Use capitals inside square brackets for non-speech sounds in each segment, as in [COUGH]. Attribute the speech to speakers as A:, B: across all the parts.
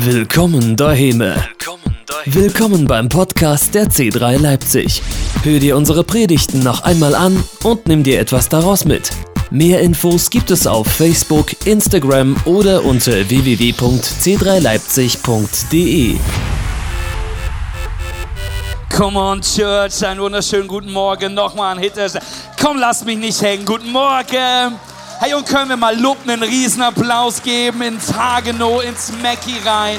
A: Willkommen daheim. Willkommen beim Podcast der C3 Leipzig. Hör dir unsere Predigten noch einmal an und nimm dir etwas daraus mit. Mehr Infos gibt es auf Facebook, Instagram oder unter www.c3leipzig.de.
B: Come on, Church, einen wunderschönen guten Morgen. Nochmal ein Hit. Komm, lass mich nicht hängen. Guten Morgen. Hey, und können wir mal Luppen einen Riesenapplaus geben ins Hagenow, ins Mackie rein.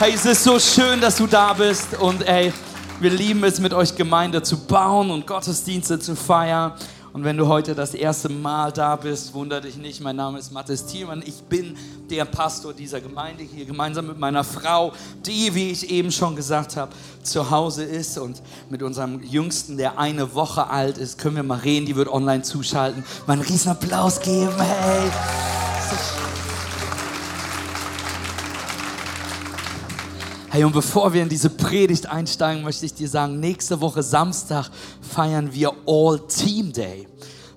B: Hey, es ist so schön, dass du da bist. Und ey, wir lieben es, mit euch Gemeinde zu bauen und Gottesdienste zu feiern. Und wenn du heute das erste Mal da bist, wundere dich nicht. Mein Name ist Mathis Thielmann. Ich bin der Pastor dieser Gemeinde hier, gemeinsam mit meiner Frau, die, wie ich eben schon gesagt habe, zu Hause ist. Und mit unserem Jüngsten, der eine Woche alt ist, können wir mal reden. Die wird online zuschalten. Mal einen riesen Applaus geben. Hey. Hey, und bevor wir in diese Predigt einsteigen, möchte ich dir sagen, nächste Woche Samstag feiern wir All Team Day.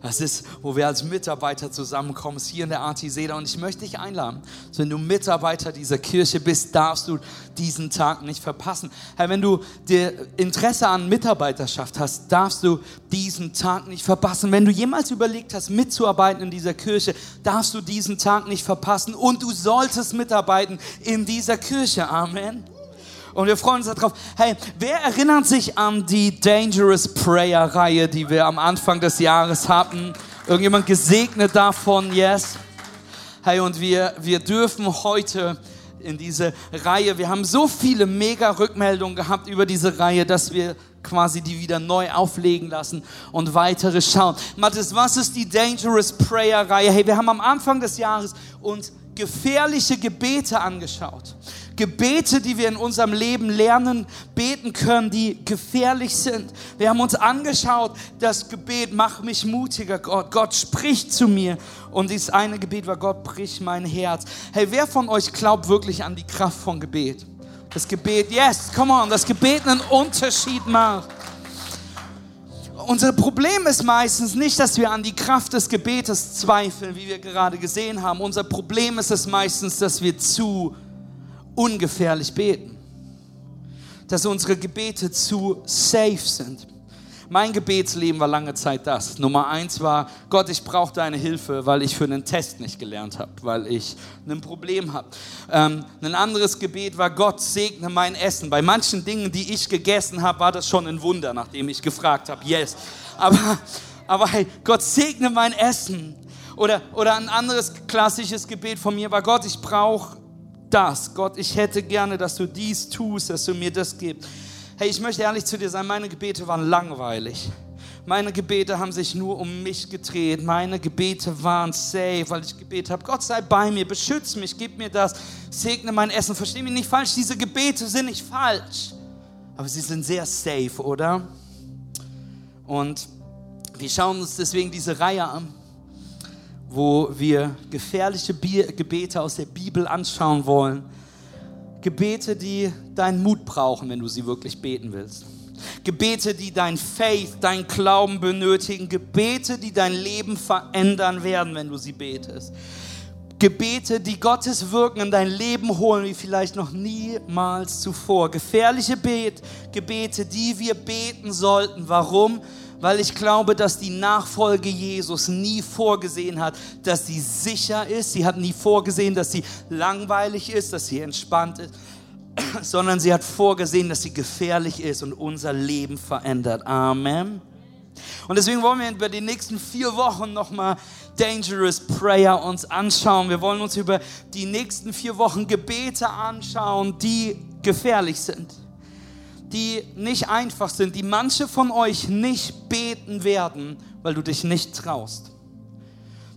B: Das ist, wo wir als Mitarbeiter zusammenkommen, ist hier in der Artiseda. Und ich möchte dich einladen, wenn du Mitarbeiter dieser Kirche bist, darfst du diesen Tag nicht verpassen. Hey, wenn du dir Interesse an Mitarbeiterschaft hast, darfst du diesen Tag nicht verpassen. Wenn du jemals überlegt hast, mitzuarbeiten in dieser Kirche, darfst du diesen Tag nicht verpassen. Und du solltest mitarbeiten in dieser Kirche. Amen. Und wir freuen uns darauf. Hey, wer erinnert sich an die Dangerous Prayer Reihe, die wir am Anfang des Jahres hatten? Irgendjemand gesegnet davon? Yes. Hey, und wir, wir dürfen heute in diese Reihe, wir haben so viele mega Rückmeldungen gehabt über diese Reihe, dass wir quasi die wieder neu auflegen lassen und weitere schauen. Mathis, was ist die Dangerous Prayer Reihe? Hey, wir haben am Anfang des Jahres uns gefährliche Gebete angeschaut. Gebete, die wir in unserem Leben lernen, beten können, die gefährlich sind. Wir haben uns angeschaut, das Gebet, mach mich mutiger, Gott. Gott spricht zu mir. Und dieses eine Gebet war, Gott, brich mein Herz. Hey, wer von euch glaubt wirklich an die Kraft von Gebet? Das Gebet, yes, come on, das Gebet einen Unterschied macht. Unser Problem ist meistens nicht, dass wir an die Kraft des Gebetes zweifeln, wie wir gerade gesehen haben. Unser Problem ist es meistens, dass wir zu ungefährlich beten. Dass unsere Gebete zu safe sind. Mein Gebetsleben war lange Zeit das. Nummer eins war, Gott, ich brauche deine Hilfe, weil ich für einen Test nicht gelernt habe, weil ich ein Problem habe. Ähm, ein anderes Gebet war, Gott segne mein Essen. Bei manchen Dingen, die ich gegessen habe, war das schon ein Wunder, nachdem ich gefragt habe, yes. Aber, aber hey, Gott segne mein Essen. Oder, oder ein anderes klassisches Gebet von mir war, Gott, ich brauche das. Gott, ich hätte gerne, dass du dies tust, dass du mir das gibst. Hey, ich möchte ehrlich zu dir sein, meine Gebete waren langweilig. Meine Gebete haben sich nur um mich gedreht. Meine Gebete waren safe, weil ich gebetet habe, Gott sei bei mir, beschütze mich, gib mir das, segne mein Essen. Versteh mich nicht falsch, diese Gebete sind nicht falsch. Aber sie sind sehr safe, oder? Und wir schauen uns deswegen diese Reihe an wo wir gefährliche Gebete aus der Bibel anschauen wollen. Gebete, die deinen Mut brauchen, wenn du sie wirklich beten willst. Gebete, die dein Faith, dein Glauben benötigen. Gebete, die dein Leben verändern werden, wenn du sie betest. Gebete, die Gottes Wirken in dein Leben holen, wie vielleicht noch niemals zuvor. Gefährliche Gebete, die wir beten sollten. Warum? Weil ich glaube, dass die Nachfolge Jesus nie vorgesehen hat, dass sie sicher ist. Sie hat nie vorgesehen, dass sie langweilig ist, dass sie entspannt ist, [CLEARS THROAT] sondern sie hat vorgesehen, dass sie gefährlich ist und unser Leben verändert. Amen. Und deswegen wollen wir über die nächsten vier Wochen nochmal Dangerous Prayer uns anschauen. Wir wollen uns über die nächsten vier Wochen Gebete anschauen, die gefährlich sind die nicht einfach sind, die manche von euch nicht beten werden, weil du dich nicht traust.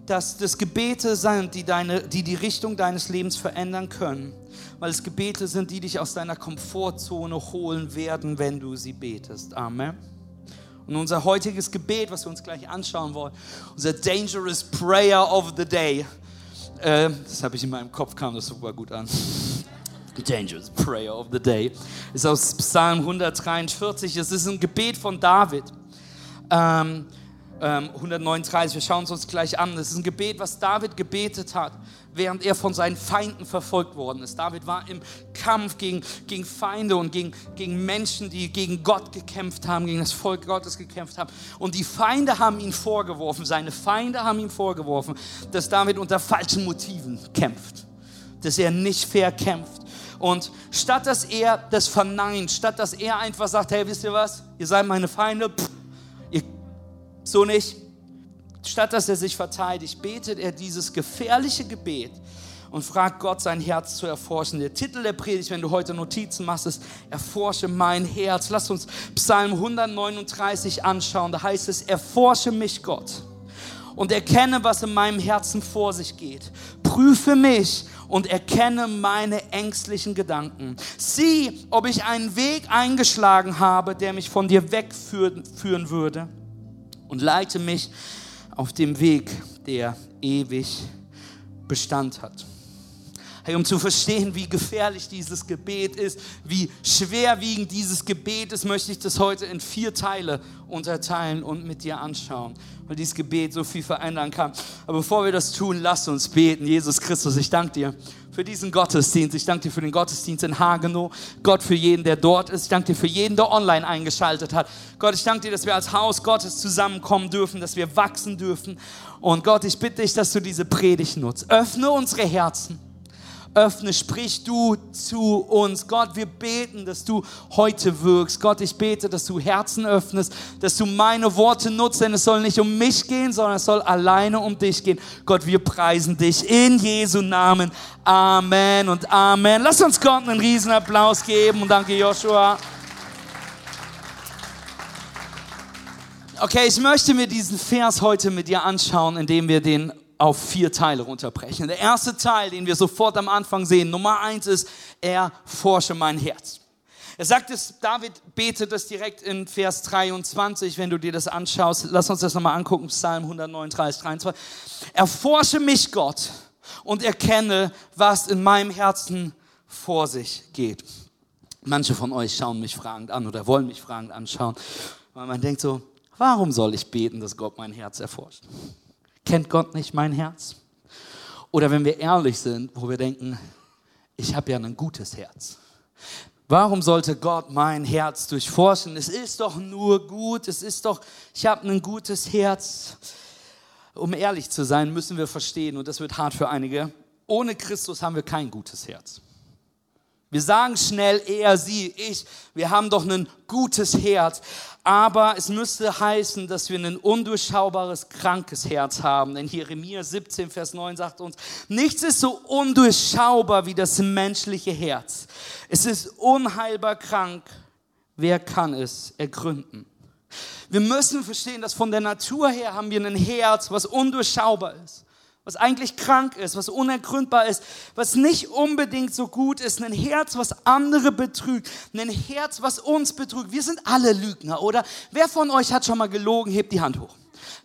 B: Dass das Gebete sind, die, deine, die die Richtung deines Lebens verändern können, weil es Gebete sind, die dich aus deiner Komfortzone holen werden, wenn du sie betest. Amen. Und unser heutiges Gebet, was wir uns gleich anschauen wollen, unser Dangerous Prayer of the Day, äh, das habe ich in meinem Kopf, kam das super gut an. Dangerous Prayer of the Day ist aus Psalm 143. Es ist ein Gebet von David. Ähm, 139, ähm, wir schauen es uns gleich an. Das ist ein Gebet, was David gebetet hat, während er von seinen Feinden verfolgt worden ist. David war im Kampf gegen, gegen Feinde und gegen, gegen Menschen, die gegen Gott gekämpft haben, gegen das Volk Gottes gekämpft haben. Und die Feinde haben ihn vorgeworfen, seine Feinde haben ihm vorgeworfen, dass David unter falschen Motiven kämpft, dass er nicht fair kämpft. Und statt dass er das verneint, statt dass er einfach sagt, hey, wisst ihr was, ihr seid meine Feinde, pff, so nicht. Statt dass er sich verteidigt, betet er dieses gefährliche Gebet und fragt Gott, sein Herz zu erforschen. Der Titel der Predigt, wenn du heute Notizen machst, ist Erforsche mein Herz. Lass uns Psalm 139 anschauen. Da heißt es, erforsche mich Gott und erkenne, was in meinem Herzen vor sich geht. Prüfe mich und erkenne meine ängstlichen Gedanken. Sieh, ob ich einen Weg eingeschlagen habe, der mich von dir wegführen würde und leite mich auf dem Weg, der ewig Bestand hat. Hey, um zu verstehen, wie gefährlich dieses Gebet ist, wie schwerwiegend dieses Gebet ist, möchte ich das heute in vier Teile unterteilen und mit dir anschauen, weil dieses Gebet so viel verändern kann. Aber bevor wir das tun, lass uns beten. Jesus Christus, ich danke dir für diesen Gottesdienst. Ich danke dir für den Gottesdienst in Hagenow. Gott, für jeden, der dort ist. Ich danke dir für jeden, der online eingeschaltet hat. Gott, ich danke dir, dass wir als Haus Gottes zusammenkommen dürfen, dass wir wachsen dürfen. Und Gott, ich bitte dich, dass du diese Predigt nutzt. Öffne unsere Herzen öffne, sprich du zu uns. Gott, wir beten, dass du heute wirkst. Gott, ich bete, dass du Herzen öffnest, dass du meine Worte nutzt, denn es soll nicht um mich gehen, sondern es soll alleine um dich gehen. Gott, wir preisen dich in Jesu Namen. Amen und Amen. Lass uns Gott einen riesen Applaus geben und danke Joshua. Okay, ich möchte mir diesen Vers heute mit dir anschauen, indem wir den auf vier Teile runterbrechen. Der erste Teil, den wir sofort am Anfang sehen, Nummer eins ist, er forsche mein Herz. Er sagt es, David betet das direkt in Vers 23, wenn du dir das anschaust. Lass uns das nochmal angucken, Psalm 139, 23. Erforsche mich, Gott, und erkenne, was in meinem Herzen vor sich geht. Manche von euch schauen mich fragend an oder wollen mich fragend anschauen, weil man denkt so, warum soll ich beten, dass Gott mein Herz erforscht? Kennt Gott nicht mein Herz? Oder wenn wir ehrlich sind, wo wir denken, ich habe ja ein gutes Herz. Warum sollte Gott mein Herz durchforschen? Es ist doch nur gut, es ist doch, ich habe ein gutes Herz. Um ehrlich zu sein, müssen wir verstehen, und das wird hart für einige, ohne Christus haben wir kein gutes Herz. Wir sagen schnell er, sie, ich, wir haben doch ein gutes Herz. Aber es müsste heißen, dass wir ein undurchschaubares, krankes Herz haben. Denn Jeremia 17, Vers 9 sagt uns, nichts ist so undurchschaubar wie das menschliche Herz. Es ist unheilbar krank. Wer kann es ergründen? Wir müssen verstehen, dass von der Natur her haben wir ein Herz, was undurchschaubar ist was eigentlich krank ist, was unergründbar ist, was nicht unbedingt so gut ist, ein Herz, was andere betrügt, ein Herz, was uns betrügt. Wir sind alle Lügner, oder? Wer von euch hat schon mal gelogen? Hebt die Hand hoch.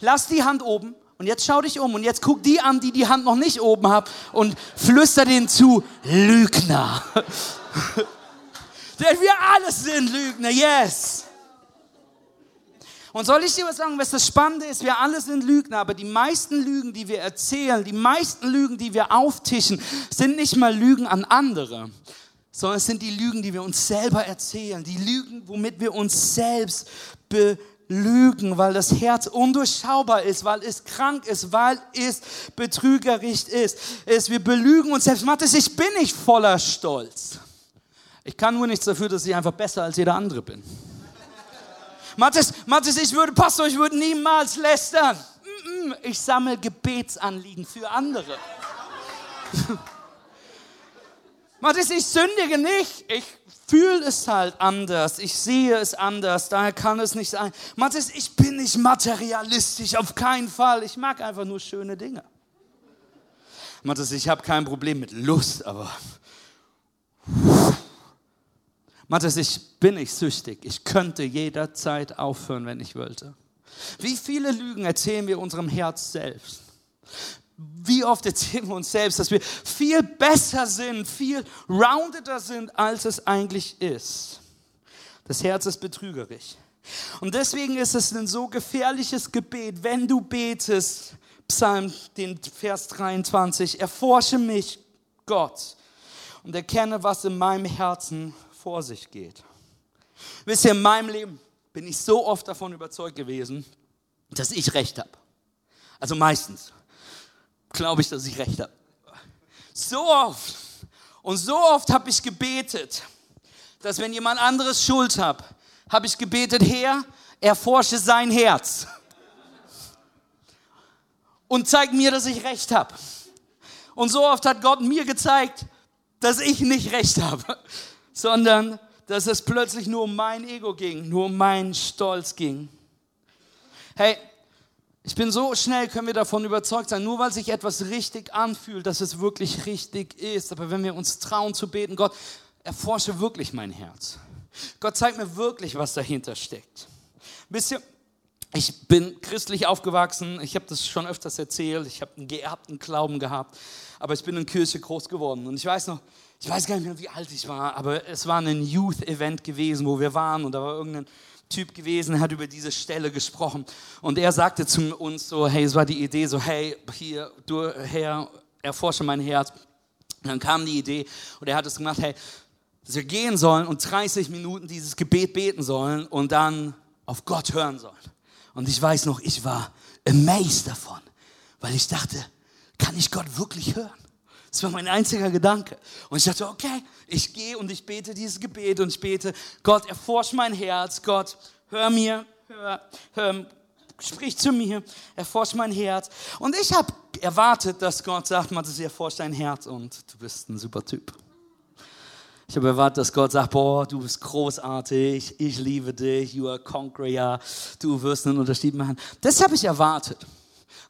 B: Lass die Hand oben und jetzt schau dich um und jetzt guck die an, die die Hand noch nicht oben haben und flüster denen zu, Lügner. Denn [LAUGHS] wir alle sind Lügner, yes. Und soll ich dir was sagen, was das Spannende ist? Wir alle sind Lügner, aber die meisten Lügen, die wir erzählen, die meisten Lügen, die wir auftischen, sind nicht mal Lügen an andere, sondern es sind die Lügen, die wir uns selber erzählen, die Lügen, womit wir uns selbst belügen, weil das Herz undurchschaubar ist, weil es krank ist, weil es betrügerisch ist. ist wir belügen uns selbst. Mathis, ich bin nicht voller Stolz. Ich kann nur nichts dafür, dass ich einfach besser als jeder andere bin. Mathis, Mathis, ich würde, Pastor, ich würde niemals lästern. Ich sammle Gebetsanliegen für andere. [LAUGHS] Mathis, ich sündige nicht. Ich fühle es halt anders. Ich sehe es anders. Daher kann es nicht sein. Mathis, ich bin nicht materialistisch. Auf keinen Fall. Ich mag einfach nur schöne Dinge. Mathis, ich habe kein Problem mit Lust, aber Matthias, ich bin nicht süchtig. Ich könnte jederzeit aufhören, wenn ich wollte. Wie viele Lügen erzählen wir unserem Herz selbst? Wie oft erzählen wir uns selbst, dass wir viel besser sind, viel roundeder sind, als es eigentlich ist? Das Herz ist betrügerisch. Und deswegen ist es ein so gefährliches Gebet, wenn du betest, Psalm, den Vers 23, erforsche mich, Gott, und erkenne, was in meinem Herzen vor sich geht. Wisst ihr, in meinem Leben bin ich so oft davon überzeugt gewesen, dass ich recht habe. Also meistens glaube ich, dass ich recht habe. So oft und so oft habe ich gebetet, dass wenn jemand anderes Schuld hat, habe ich gebetet, Herr, erforsche sein Herz und zeig mir, dass ich recht habe. Und so oft hat Gott mir gezeigt, dass ich nicht recht habe, sondern dass es plötzlich nur um mein Ego ging, nur um meinen Stolz ging. Hey, ich bin so schnell, können wir davon überzeugt sein, nur weil sich etwas richtig anfühlt, dass es wirklich richtig ist. Aber wenn wir uns trauen zu beten, Gott, erforsche wirklich mein Herz. Gott zeigt mir wirklich, was dahinter steckt. Wisst ihr, ich bin christlich aufgewachsen, ich habe das schon öfters erzählt, ich habe einen geerbten Glauben gehabt, aber ich bin in Kirche groß geworden. Und ich weiß noch, ich weiß gar nicht mehr, wie alt ich war, aber es war ein Youth-Event gewesen, wo wir waren und da war irgendein Typ gewesen, hat über diese Stelle gesprochen und er sagte zu uns so, hey, es war die Idee so, hey, hier, du Herr, erforsche mein Herz. Und dann kam die Idee und er hat es gemacht, hey, dass wir gehen sollen und 30 Minuten dieses Gebet beten sollen und dann auf Gott hören sollen. Und ich weiß noch, ich war amazed davon, weil ich dachte, kann ich Gott wirklich hören? Das war mein einziger Gedanke. Und ich dachte, okay, ich gehe und ich bete dieses Gebet und ich bete, Gott, erforsch mein Herz, Gott, hör mir, hör, hör, sprich zu mir, erforsch mein Herz. Und ich habe erwartet, dass Gott sagt, Matthias, erforsch dein Herz und du bist ein super Typ. Ich habe erwartet, dass Gott sagt, boah, du bist großartig, ich liebe dich, you are conqueror, du wirst einen Unterschied machen. Das habe ich erwartet.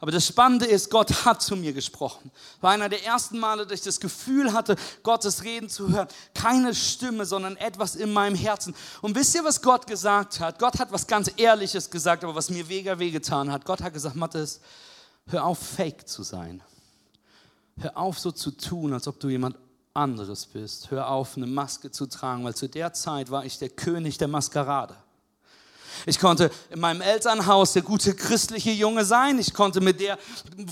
B: Aber das Spannende ist, Gott hat zu mir gesprochen. War einer der ersten Male, dass ich das Gefühl hatte, Gottes Reden zu hören. Keine Stimme, sondern etwas in meinem Herzen. Und wisst ihr, was Gott gesagt hat? Gott hat was ganz Ehrliches gesagt, aber was mir mega wehgetan hat. Gott hat gesagt, Mathis, hör auf, fake zu sein. Hör auf, so zu tun, als ob du jemand anderes bist. Hör auf, eine Maske zu tragen, weil zu der Zeit war ich der König der Maskerade. Ich konnte in meinem Elternhaus der gute christliche Junge sein. Ich konnte mit der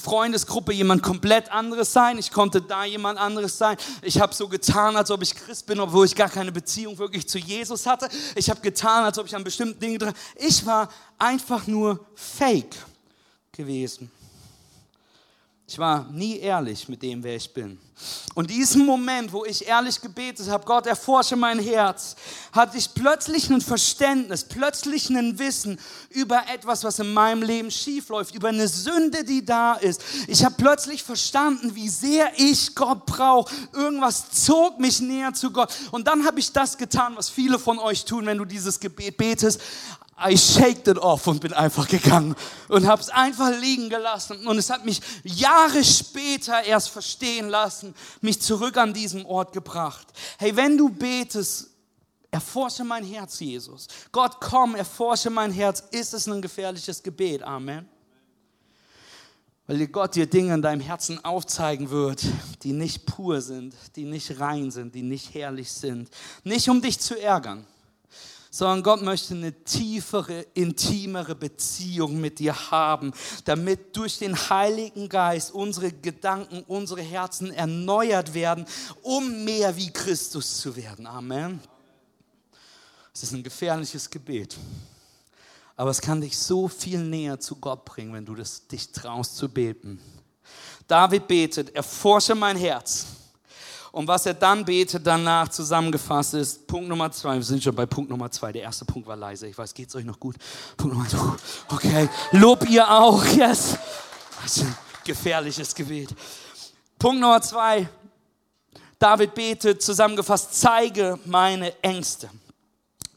B: Freundesgruppe jemand komplett anderes sein. Ich konnte da jemand anderes sein. Ich habe so getan, als ob ich Christ bin, obwohl ich gar keine Beziehung wirklich zu Jesus hatte. Ich habe getan, als ob ich an bestimmten Dingen dran. Ich war einfach nur fake gewesen. Ich war nie ehrlich mit dem, wer ich bin. Und diesen Moment, wo ich ehrlich gebetet habe, Gott, erforsche mein Herz, hatte ich plötzlich ein Verständnis, plötzlich ein Wissen über etwas, was in meinem Leben schiefläuft, über eine Sünde, die da ist. Ich habe plötzlich verstanden, wie sehr ich Gott brauche. Irgendwas zog mich näher zu Gott. Und dann habe ich das getan, was viele von euch tun, wenn du dieses Gebet betest. I shaked it off und bin einfach gegangen und habe es einfach liegen gelassen. Und es hat mich Jahre später erst verstehen lassen, mich zurück an diesen Ort gebracht. Hey, wenn du betest, erforsche mein Herz, Jesus. Gott, komm, erforsche mein Herz. Ist es ein gefährliches Gebet? Amen. Weil Gott dir Dinge in deinem Herzen aufzeigen wird, die nicht pur sind, die nicht rein sind, die nicht herrlich sind. Nicht um dich zu ärgern sondern Gott möchte eine tiefere, intimere Beziehung mit dir haben, damit durch den Heiligen Geist unsere Gedanken, unsere Herzen erneuert werden, um mehr wie Christus zu werden. Amen. Es ist ein gefährliches Gebet. Aber es kann dich so viel näher zu Gott bringen, wenn du das, dich traust zu beten. David betet, erforsche mein Herz und was er dann betet danach zusammengefasst ist, Punkt Nummer zwei, wir sind schon bei Punkt Nummer zwei, der erste Punkt war leise, ich weiß, geht es euch noch gut? Punkt Nummer zwei, okay, Lob ihr auch, yes. Das ist ein gefährliches Gebet. Punkt Nummer zwei, David betet zusammengefasst, zeige meine Ängste.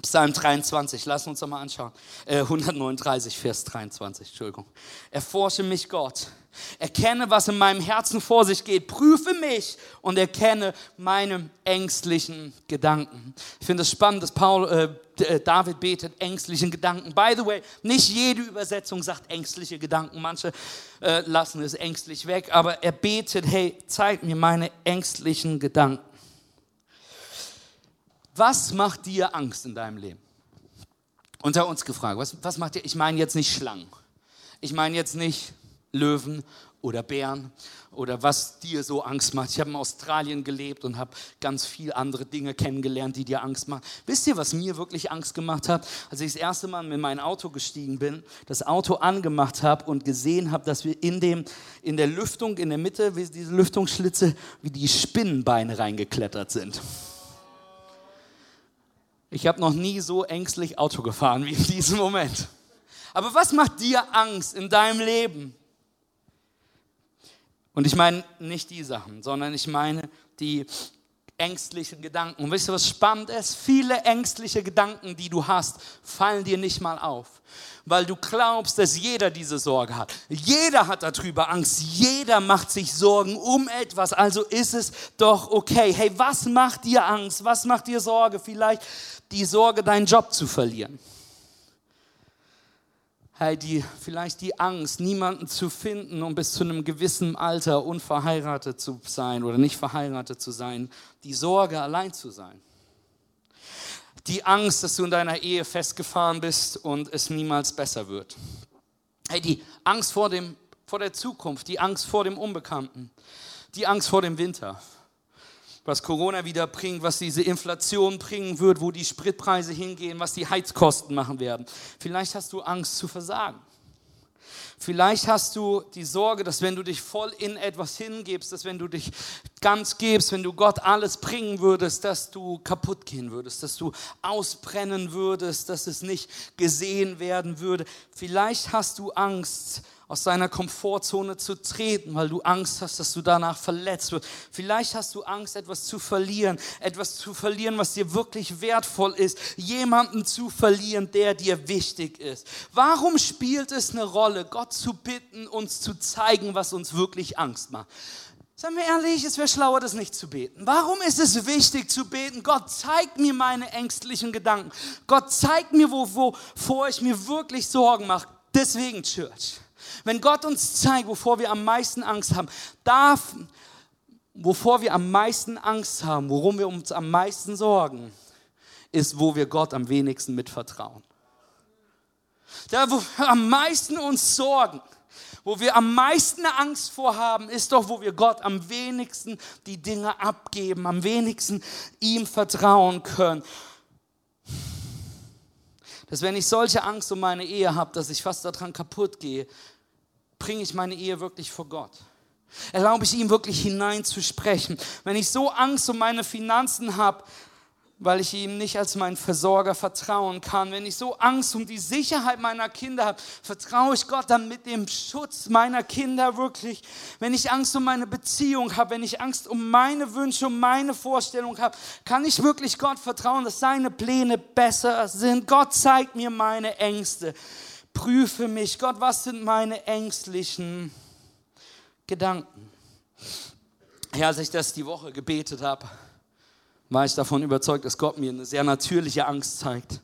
B: Psalm 23, lass uns doch mal anschauen. Äh, 139, Vers 23, Entschuldigung. Erforsche mich, Gott. Erkenne, was in meinem Herzen vor sich geht. Prüfe mich und erkenne meine ängstlichen Gedanken. Ich finde es spannend, dass Paul, äh, äh, David betet, ängstlichen Gedanken. By the way, nicht jede Übersetzung sagt ängstliche Gedanken. Manche äh, lassen es ängstlich weg. Aber er betet, hey, zeig mir meine ängstlichen Gedanken. Was macht dir Angst in deinem Leben? unter uns gefragt, was, was macht ihr? Ich meine jetzt nicht Schlangen. Ich meine jetzt nicht Löwen oder Bären oder was dir so Angst macht. Ich habe in Australien gelebt und habe ganz viele andere Dinge kennengelernt, die dir Angst machen. Wisst ihr, was mir wirklich Angst gemacht hat? Als ich das erste Mal in mein Auto gestiegen bin, das Auto angemacht habe und gesehen habe, dass wir in, dem, in der Lüftung, in der Mitte, wie diese Lüftungsschlitze, wie die Spinnenbeine reingeklettert sind. Ich habe noch nie so ängstlich Auto gefahren wie in diesem Moment. Aber was macht dir Angst in deinem Leben? Und ich meine nicht die Sachen, sondern ich meine die ängstlichen Gedanken. Und wisst ihr, was spannend ist? Viele ängstliche Gedanken, die du hast, fallen dir nicht mal auf, weil du glaubst, dass jeder diese Sorge hat. Jeder hat darüber Angst. Jeder macht sich Sorgen um etwas. Also ist es doch okay. Hey, was macht dir Angst? Was macht dir Sorge? Vielleicht die Sorge, deinen Job zu verlieren hey, die, vielleicht die Angst, niemanden zu finden, um bis zu einem gewissen Alter unverheiratet zu sein oder nicht verheiratet zu sein, die Sorge, allein zu sein. Die Angst, dass du in deiner Ehe festgefahren bist und es niemals besser wird. Hey, die Angst vor, dem, vor der Zukunft, die Angst vor dem Unbekannten, die Angst vor dem Winter, was Corona wieder bringt, was diese Inflation bringen wird, wo die Spritpreise hingehen, was die Heizkosten machen werden. Vielleicht hast du Angst zu versagen. Vielleicht hast du die Sorge, dass wenn du dich voll in etwas hingibst, dass wenn du dich ganz gibst, wenn du Gott alles bringen würdest, dass du kaputt gehen würdest, dass du ausbrennen würdest, dass es nicht gesehen werden würde. Vielleicht hast du Angst, aus deiner Komfortzone zu treten, weil du Angst hast, dass du danach verletzt wirst. Vielleicht hast du Angst, etwas zu verlieren, etwas zu verlieren, was dir wirklich wertvoll ist, jemanden zu verlieren, der dir wichtig ist. Warum spielt es eine Rolle, Gott zu bitten, uns zu zeigen, was uns wirklich Angst macht? Seien wir ehrlich, es wäre schlauer, das nicht zu beten. Warum ist es wichtig zu beten? Gott zeigt mir meine ängstlichen Gedanken. Gott zeigt mir, wovor ich mir wirklich Sorgen mache. Deswegen, Church. Wenn Gott uns zeigt, wovor wir am meisten Angst haben, darf, wovor wir am meisten Angst haben, worum wir uns am meisten sorgen, ist, wo wir Gott am wenigsten mitvertrauen. Da, wo wir am meisten uns sorgen, wo wir am meisten Angst vorhaben, ist doch, wo wir Gott am wenigsten die Dinge abgeben, am wenigsten ihm vertrauen können. Dass wenn ich solche Angst um meine Ehe habe, dass ich fast daran kaputt gehe, bringe ich meine Ehe wirklich vor Gott? Erlaube ich ihm wirklich hineinzusprechen? Wenn ich so Angst um meine Finanzen habe, weil ich ihm nicht als mein Versorger vertrauen kann, wenn ich so Angst um die Sicherheit meiner Kinder habe, vertraue ich Gott dann mit dem Schutz meiner Kinder wirklich. Wenn ich Angst um meine Beziehung habe, wenn ich Angst um meine Wünsche, um meine Vorstellung habe, kann ich wirklich Gott vertrauen, dass seine Pläne besser sind. Gott zeigt mir meine Ängste prüfe mich. Gott, was sind meine ängstlichen Gedanken? Ja, als ich das die Woche gebetet habe, war ich davon überzeugt, dass Gott mir eine sehr natürliche Angst zeigt,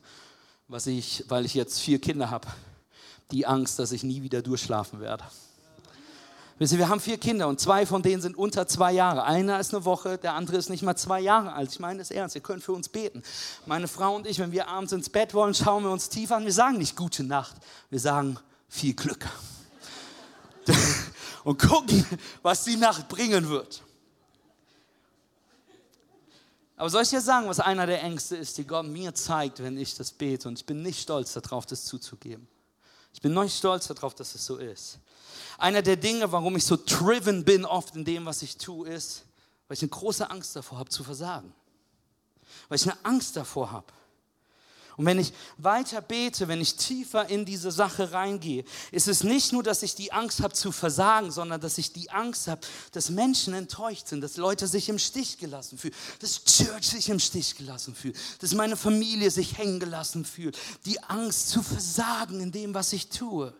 B: was ich, weil ich jetzt vier Kinder habe, die Angst, dass ich nie wieder durchschlafen werde. Wir haben vier Kinder und zwei von denen sind unter zwei Jahre. Einer ist eine Woche, der andere ist nicht mal zwei Jahre alt. Ich meine das ernst, ihr könnt für uns beten. Meine Frau und ich, wenn wir abends ins Bett wollen, schauen wir uns tief an. Wir sagen nicht gute Nacht, wir sagen viel Glück. [LAUGHS] und gucken, was die Nacht bringen wird. Aber soll ich dir sagen, was einer der Ängste ist, die Gott mir zeigt, wenn ich das bete? Und ich bin nicht stolz darauf, das zuzugeben. Ich bin nicht stolz darauf, dass es so ist. Einer der Dinge, warum ich so driven bin oft in dem, was ich tue, ist, weil ich eine große Angst davor habe zu versagen. Weil ich eine Angst davor habe. Und wenn ich weiter bete, wenn ich tiefer in diese Sache reingehe, ist es nicht nur, dass ich die Angst habe zu versagen, sondern dass ich die Angst habe, dass Menschen enttäuscht sind, dass Leute sich im Stich gelassen fühlen, dass Church sich im Stich gelassen fühlt, dass meine Familie sich hängen gelassen fühlt. Die Angst zu versagen in dem, was ich tue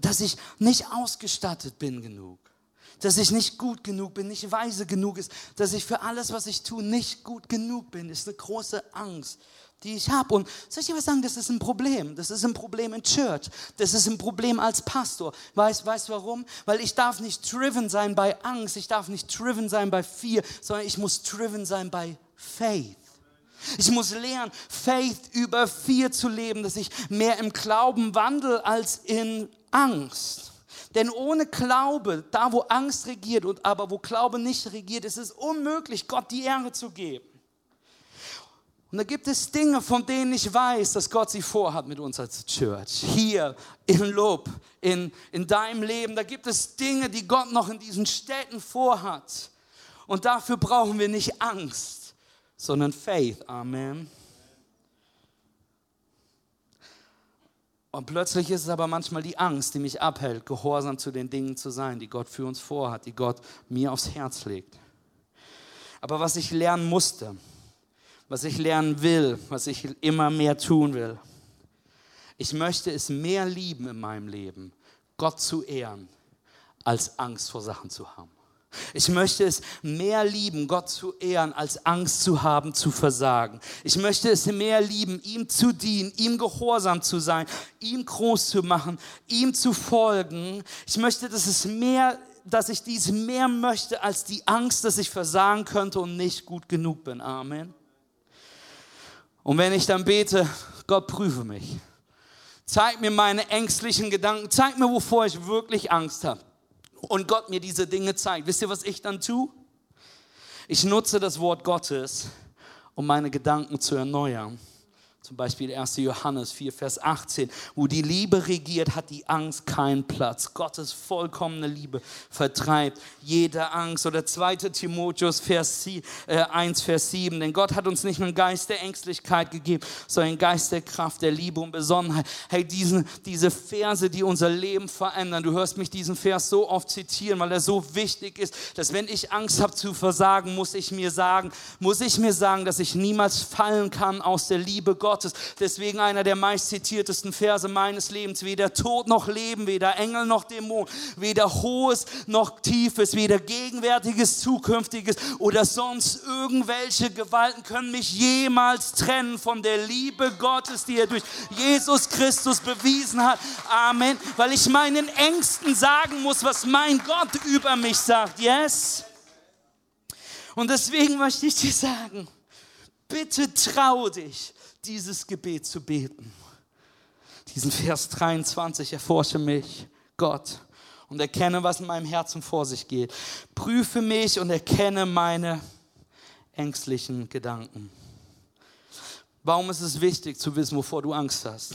B: dass ich nicht ausgestattet bin genug, dass ich nicht gut genug bin, nicht weise genug ist, dass ich für alles, was ich tue, nicht gut genug bin, ist eine große Angst, die ich habe. Und soll ich dir was sagen, das ist ein Problem. Das ist ein Problem in Church. Das ist ein Problem als Pastor. Weißt du warum? Weil ich darf nicht driven sein bei Angst. Ich darf nicht driven sein bei Fear, sondern ich muss driven sein bei Faith. Ich muss lernen, Faith über Fear zu leben, dass ich mehr im Glauben wandle als in Angst. Denn ohne Glaube, da wo Angst regiert und aber wo Glaube nicht regiert, ist es unmöglich, Gott die Ehre zu geben. Und da gibt es Dinge, von denen ich weiß, dass Gott sie vorhat mit uns als Church. Hier in Lob, in, in deinem Leben, da gibt es Dinge, die Gott noch in diesen Städten vorhat. Und dafür brauchen wir nicht Angst, sondern Faith. Amen. Und plötzlich ist es aber manchmal die Angst, die mich abhält, gehorsam zu den Dingen zu sein, die Gott für uns vorhat, die Gott mir aufs Herz legt. Aber was ich lernen musste, was ich lernen will, was ich immer mehr tun will. Ich möchte es mehr lieben in meinem Leben, Gott zu ehren, als Angst vor Sachen zu haben. Ich möchte es mehr lieben, Gott zu ehren, als Angst zu haben, zu versagen. Ich möchte es mehr lieben, ihm zu dienen, ihm gehorsam zu sein, ihm groß zu machen, ihm zu folgen. Ich möchte, dass es mehr, dass ich dies mehr möchte, als die Angst, dass ich versagen könnte und nicht gut genug bin. Amen. Und wenn ich dann bete, Gott prüfe mich. Zeig mir meine ängstlichen Gedanken. Zeig mir, wovor ich wirklich Angst habe. Und Gott mir diese Dinge zeigt. Wisst ihr, was ich dann tue? Ich nutze das Wort Gottes, um meine Gedanken zu erneuern. Zum Beispiel 1. Johannes 4, Vers 18. Wo die Liebe regiert, hat die Angst keinen Platz. Gottes vollkommene Liebe vertreibt jede Angst. Oder 2. Timotheus Vers 1, äh, Vers 7. Denn Gott hat uns nicht einen Geist der Ängstlichkeit gegeben, sondern einen Geist der Kraft, der Liebe und Besonnenheit. Hey, diesen, diese Verse, die unser Leben verändern. Du hörst mich diesen Vers so oft zitieren, weil er so wichtig ist, dass wenn ich Angst habe zu versagen, muss ich mir sagen, muss ich mir sagen, dass ich niemals fallen kann aus der Liebe Gottes Gottes. Deswegen einer der meist zitiertesten Verse meines Lebens. Weder Tod noch Leben, weder Engel noch Dämon, weder Hohes noch Tiefes, weder Gegenwärtiges, Zukünftiges oder sonst irgendwelche Gewalten können mich jemals trennen von der Liebe Gottes, die er durch Jesus Christus bewiesen hat. Amen. Weil ich meinen Ängsten sagen muss, was mein Gott über mich sagt. Yes? Und deswegen möchte ich dir sagen, bitte trau dich, dieses Gebet zu beten. Diesen Vers 23, erforsche mich, Gott, und erkenne, was in meinem Herzen vor sich geht. Prüfe mich und erkenne meine ängstlichen Gedanken. Warum ist es wichtig zu wissen, wovor du Angst hast?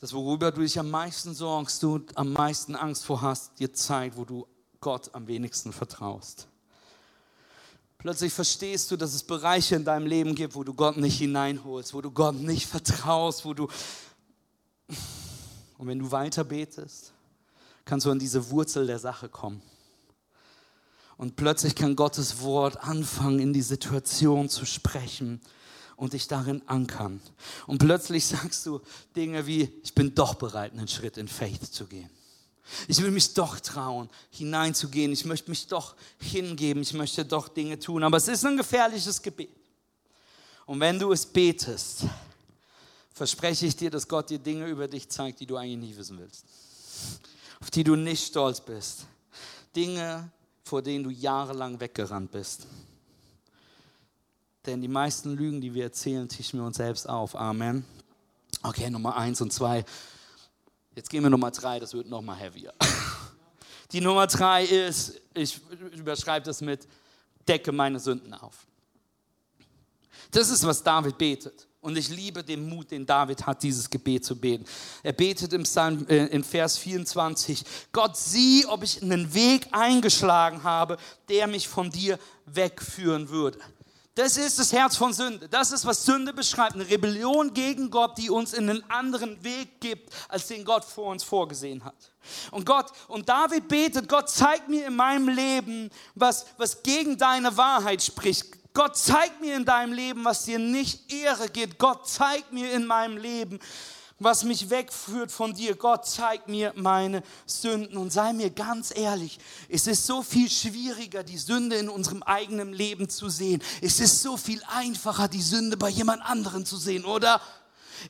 B: Das, worüber du dich am meisten sorgst, du am meisten Angst vor hast, dir zeigt, wo du Gott am wenigsten vertraust. Plötzlich verstehst du, dass es Bereiche in deinem Leben gibt, wo du Gott nicht hineinholst, wo du Gott nicht vertraust, wo du... Und wenn du weiter betest, kannst du an diese Wurzel der Sache kommen. Und plötzlich kann Gottes Wort anfangen, in die Situation zu sprechen und dich darin ankern. Und plötzlich sagst du Dinge wie, ich bin doch bereit, einen Schritt in Faith zu gehen. Ich will mich doch trauen, hineinzugehen. Ich möchte mich doch hingeben. Ich möchte doch Dinge tun. Aber es ist ein gefährliches Gebet. Und wenn du es betest, verspreche ich dir, dass Gott dir Dinge über dich zeigt, die du eigentlich nie wissen willst. Auf die du nicht stolz bist. Dinge, vor denen du jahrelang weggerannt bist. Denn die meisten Lügen, die wir erzählen, tischen wir uns selbst auf. Amen. Okay, Nummer eins und zwei. Jetzt gehen wir Nummer drei, das wird noch mal heavier. [LAUGHS] Die Nummer drei ist, ich überschreibe das mit, decke meine Sünden auf. Das ist, was David betet. Und ich liebe den Mut, den David hat, dieses Gebet zu beten. Er betet im Psalm, äh, in Vers 24, Gott, sieh, ob ich einen Weg eingeschlagen habe, der mich von dir wegführen würde. Das ist das Herz von Sünde. Das ist, was Sünde beschreibt. Eine Rebellion gegen Gott, die uns in einen anderen Weg gibt, als den Gott vor uns vorgesehen hat. Und Gott, und David betet, Gott zeig mir in meinem Leben, was, was gegen deine Wahrheit spricht. Gott zeig mir in deinem Leben, was dir nicht Ehre geht. Gott zeig mir in meinem Leben, was mich wegführt von dir. Gott, zeig mir meine Sünden und sei mir ganz ehrlich, es ist so viel schwieriger, die Sünde in unserem eigenen Leben zu sehen. Es ist so viel einfacher, die Sünde bei jemand anderen zu sehen, oder?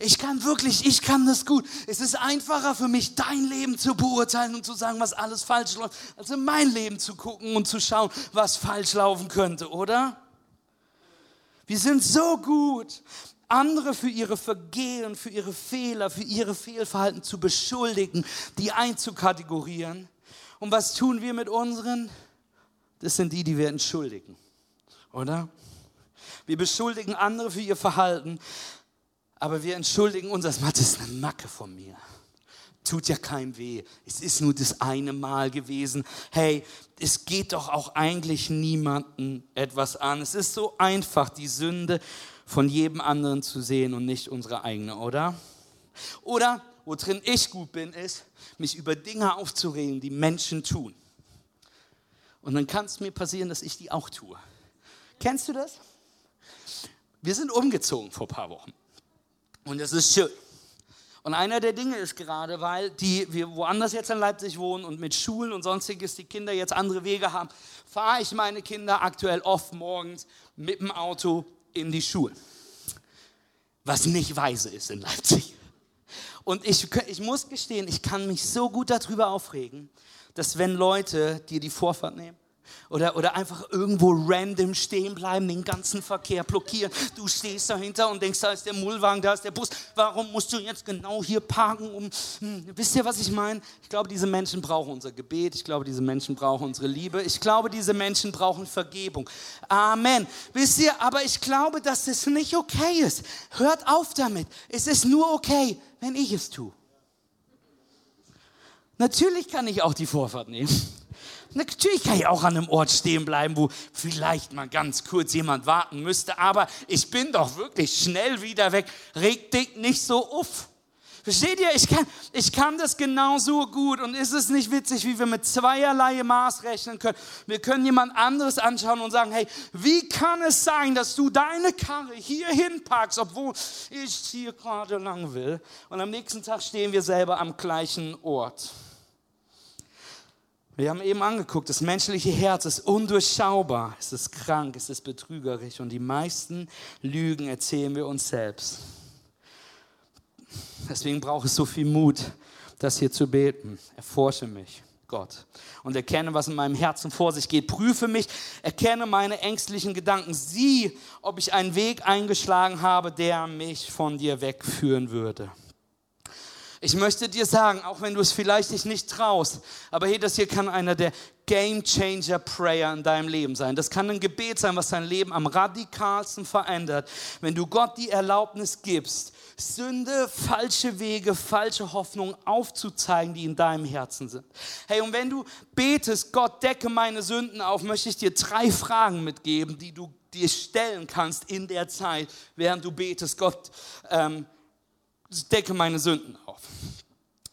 B: Ich kann wirklich, ich kann das gut. Es ist einfacher für mich, dein Leben zu beurteilen und zu sagen, was alles falsch läuft, als in mein Leben zu gucken und zu schauen, was falsch laufen könnte, oder? Wir sind so gut, andere für ihre Vergehen, für ihre Fehler, für ihre Fehlverhalten zu beschuldigen, die einzukategorieren. Und was tun wir mit unseren? Das sind die, die wir entschuldigen, oder? Wir beschuldigen andere für ihr Verhalten, aber wir entschuldigen uns, das ist eine Macke von mir. Tut ja keinem weh. Es ist nur das eine Mal gewesen. Hey, es geht doch auch eigentlich niemandem etwas an. Es ist so einfach, die Sünde von jedem anderen zu sehen und nicht unsere eigene, oder? Oder, worin ich gut bin, ist, mich über Dinge aufzuregen, die Menschen tun. Und dann kann es mir passieren, dass ich die auch tue. Kennst du das? Wir sind umgezogen vor ein paar Wochen. Und das ist schön. Und einer der Dinge ist gerade, weil die, wir woanders jetzt in Leipzig wohnen und mit Schulen und sonstiges die Kinder jetzt andere Wege haben, fahre ich meine Kinder aktuell oft morgens mit dem Auto in die Schule. Was nicht weise ist in Leipzig. Und ich, ich muss gestehen, ich kann mich so gut darüber aufregen, dass wenn Leute dir die Vorfahrt nehmen, oder, oder einfach irgendwo random stehen bleiben, den ganzen Verkehr blockieren. Du stehst dahinter und denkst, da ist der Mullwagen, da ist der Bus. Warum musst du jetzt genau hier parken? Um, hm, wisst ihr, was ich meine? Ich glaube, diese Menschen brauchen unser Gebet. Ich glaube, diese Menschen brauchen unsere Liebe. Ich glaube, diese Menschen brauchen Vergebung. Amen. Wisst ihr, aber ich glaube, dass es nicht okay ist. Hört auf damit. Es ist nur okay, wenn ich es tue. Natürlich kann ich auch die Vorfahrt nehmen. Natürlich kann ich auch an einem Ort stehen bleiben, wo vielleicht mal ganz kurz jemand warten müsste, aber ich bin doch wirklich schnell wieder weg. Reg dich nicht so auf. Versteht ihr? Ich kann, ich kann das genauso gut. Und ist es nicht witzig, wie wir mit zweierlei Maß rechnen können? Wir können jemand anderes anschauen und sagen, hey, wie kann es sein, dass du deine Karre hier hinpackst, obwohl ich hier gerade lang will? Und am nächsten Tag stehen wir selber am gleichen Ort. Wir haben eben angeguckt, das menschliche Herz ist undurchschaubar, es ist krank, es ist betrügerisch und die meisten Lügen erzählen wir uns selbst. Deswegen braucht es so viel Mut, das hier zu beten. Erforsche mich, Gott, und erkenne, was in meinem Herzen vor sich geht. Prüfe mich, erkenne meine ängstlichen Gedanken. Sieh, ob ich einen Weg eingeschlagen habe, der mich von dir wegführen würde. Ich möchte dir sagen, auch wenn du es vielleicht dich nicht traust, aber hey, das hier kann einer der Game Changer Prayer in deinem Leben sein. Das kann ein Gebet sein, was dein Leben am radikalsten verändert, wenn du Gott die Erlaubnis gibst, Sünde, falsche Wege, falsche Hoffnungen aufzuzeigen, die in deinem Herzen sind. Hey, und wenn du betest, Gott, decke meine Sünden auf, möchte ich dir drei Fragen mitgeben, die du dir stellen kannst in der Zeit, während du betest. Gott, ähm, decke meine Sünden auf.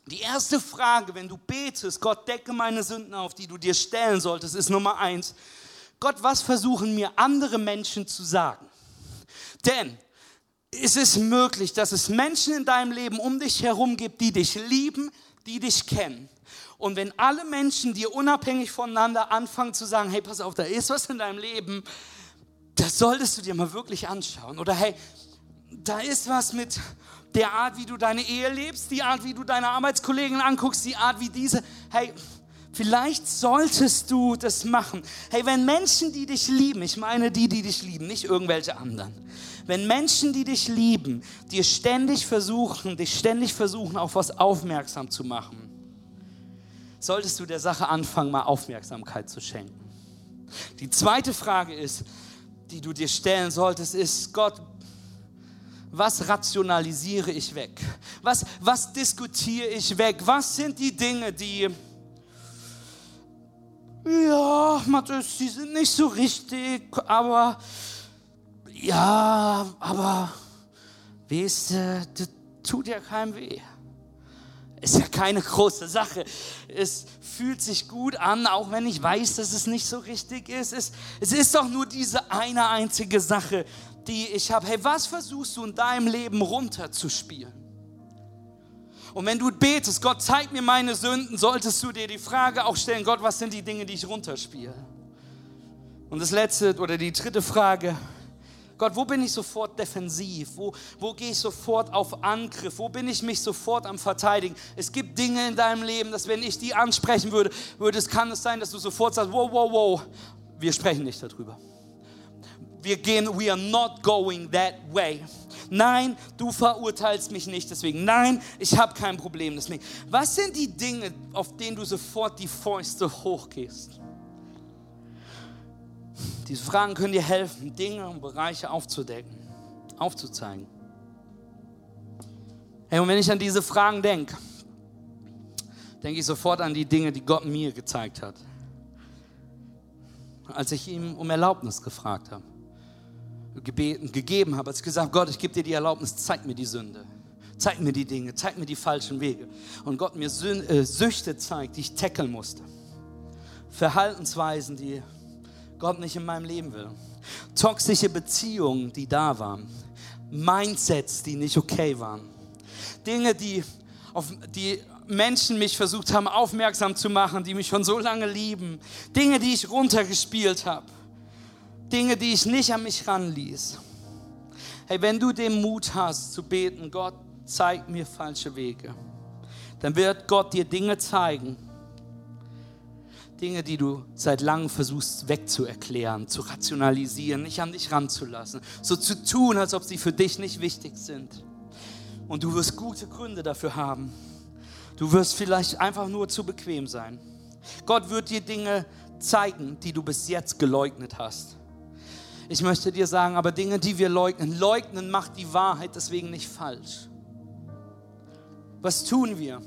B: Die erste Frage, wenn du betest, Gott, decke meine Sünden auf, die du dir stellen solltest, ist Nummer eins. Gott, was versuchen mir andere Menschen zu sagen? Denn ist es möglich, dass es Menschen in deinem Leben um dich herum gibt, die dich lieben, die dich kennen. Und wenn alle Menschen dir unabhängig voneinander anfangen zu sagen, hey, pass auf, da ist was in deinem Leben, das solltest du dir mal wirklich anschauen. Oder hey, da ist was mit der Art, wie du deine Ehe lebst, die Art, wie du deine Arbeitskollegen anguckst, die Art, wie diese, hey, vielleicht solltest du das machen. Hey, wenn Menschen, die dich lieben, ich meine die, die dich lieben, nicht irgendwelche anderen, wenn Menschen, die dich lieben, dir ständig versuchen, dich ständig versuchen, auf was aufmerksam zu machen, solltest du der Sache anfangen, mal Aufmerksamkeit zu schenken. Die zweite Frage ist, die du dir stellen solltest, ist, Gott, was rationalisiere ich weg? Was, was diskutiere ich weg? Was sind die Dinge, die, ja, Matthias, die sind nicht so richtig, aber, ja, aber, weißt du, das tut ja keinem weh. Ist ja keine große Sache. Es fühlt sich gut an, auch wenn ich weiß, dass es nicht so richtig ist. Es, es ist doch nur diese eine einzige Sache, die ich habe. Hey, was versuchst du in deinem Leben runterzuspielen? Und wenn du betest, Gott, zeig mir meine Sünden, solltest du dir die Frage auch stellen, Gott, was sind die Dinge, die ich runterspiele? Und das letzte oder die dritte Frage, Gott, wo bin ich sofort defensiv? Wo, wo gehe ich sofort auf Angriff? Wo bin ich mich sofort am Verteidigen? Es gibt Dinge in deinem Leben, dass wenn ich die ansprechen würde, würde es kann es sein, dass du sofort sagst, wow, wow, wow, wir sprechen nicht darüber wir gehen, we are not going that way. Nein, du verurteilst mich nicht deswegen. Nein, ich habe kein Problem deswegen. Was sind die Dinge, auf denen du sofort die Fäuste hochgehst? Diese Fragen können dir helfen, Dinge und Bereiche aufzudecken, aufzuzeigen. Hey, und wenn ich an diese Fragen denke, denke ich sofort an die Dinge, die Gott mir gezeigt hat. Als ich ihm um Erlaubnis gefragt habe, gebeten, gegeben habe, als ich gesagt habe, Gott, ich gebe dir die Erlaubnis, zeig mir die Sünde. Zeig mir die Dinge, zeig mir die falschen Wege. Und Gott mir äh, Süchte zeigt, die ich tackeln musste. Verhaltensweisen, die Gott nicht in meinem Leben will. Toxische Beziehungen, die da waren. Mindsets, die nicht okay waren. Dinge, die, auf die Menschen mich versucht haben, aufmerksam zu machen, die mich schon so lange lieben. Dinge, die ich runtergespielt habe. Dinge, die ich nicht an mich ranließ. Hey, wenn du den Mut hast zu beten, Gott, zeig mir falsche Wege, dann wird Gott dir Dinge zeigen, Dinge, die du seit langem versuchst wegzuerklären, zu rationalisieren, nicht an dich ranzulassen, so zu tun, als ob sie für dich nicht wichtig sind. Und du wirst gute Gründe dafür haben. Du wirst vielleicht einfach nur zu bequem sein. Gott wird dir Dinge zeigen, die du bis jetzt geleugnet hast. Ich möchte dir sagen, aber Dinge, die wir leugnen, leugnen macht die Wahrheit deswegen nicht falsch. Was tun wir,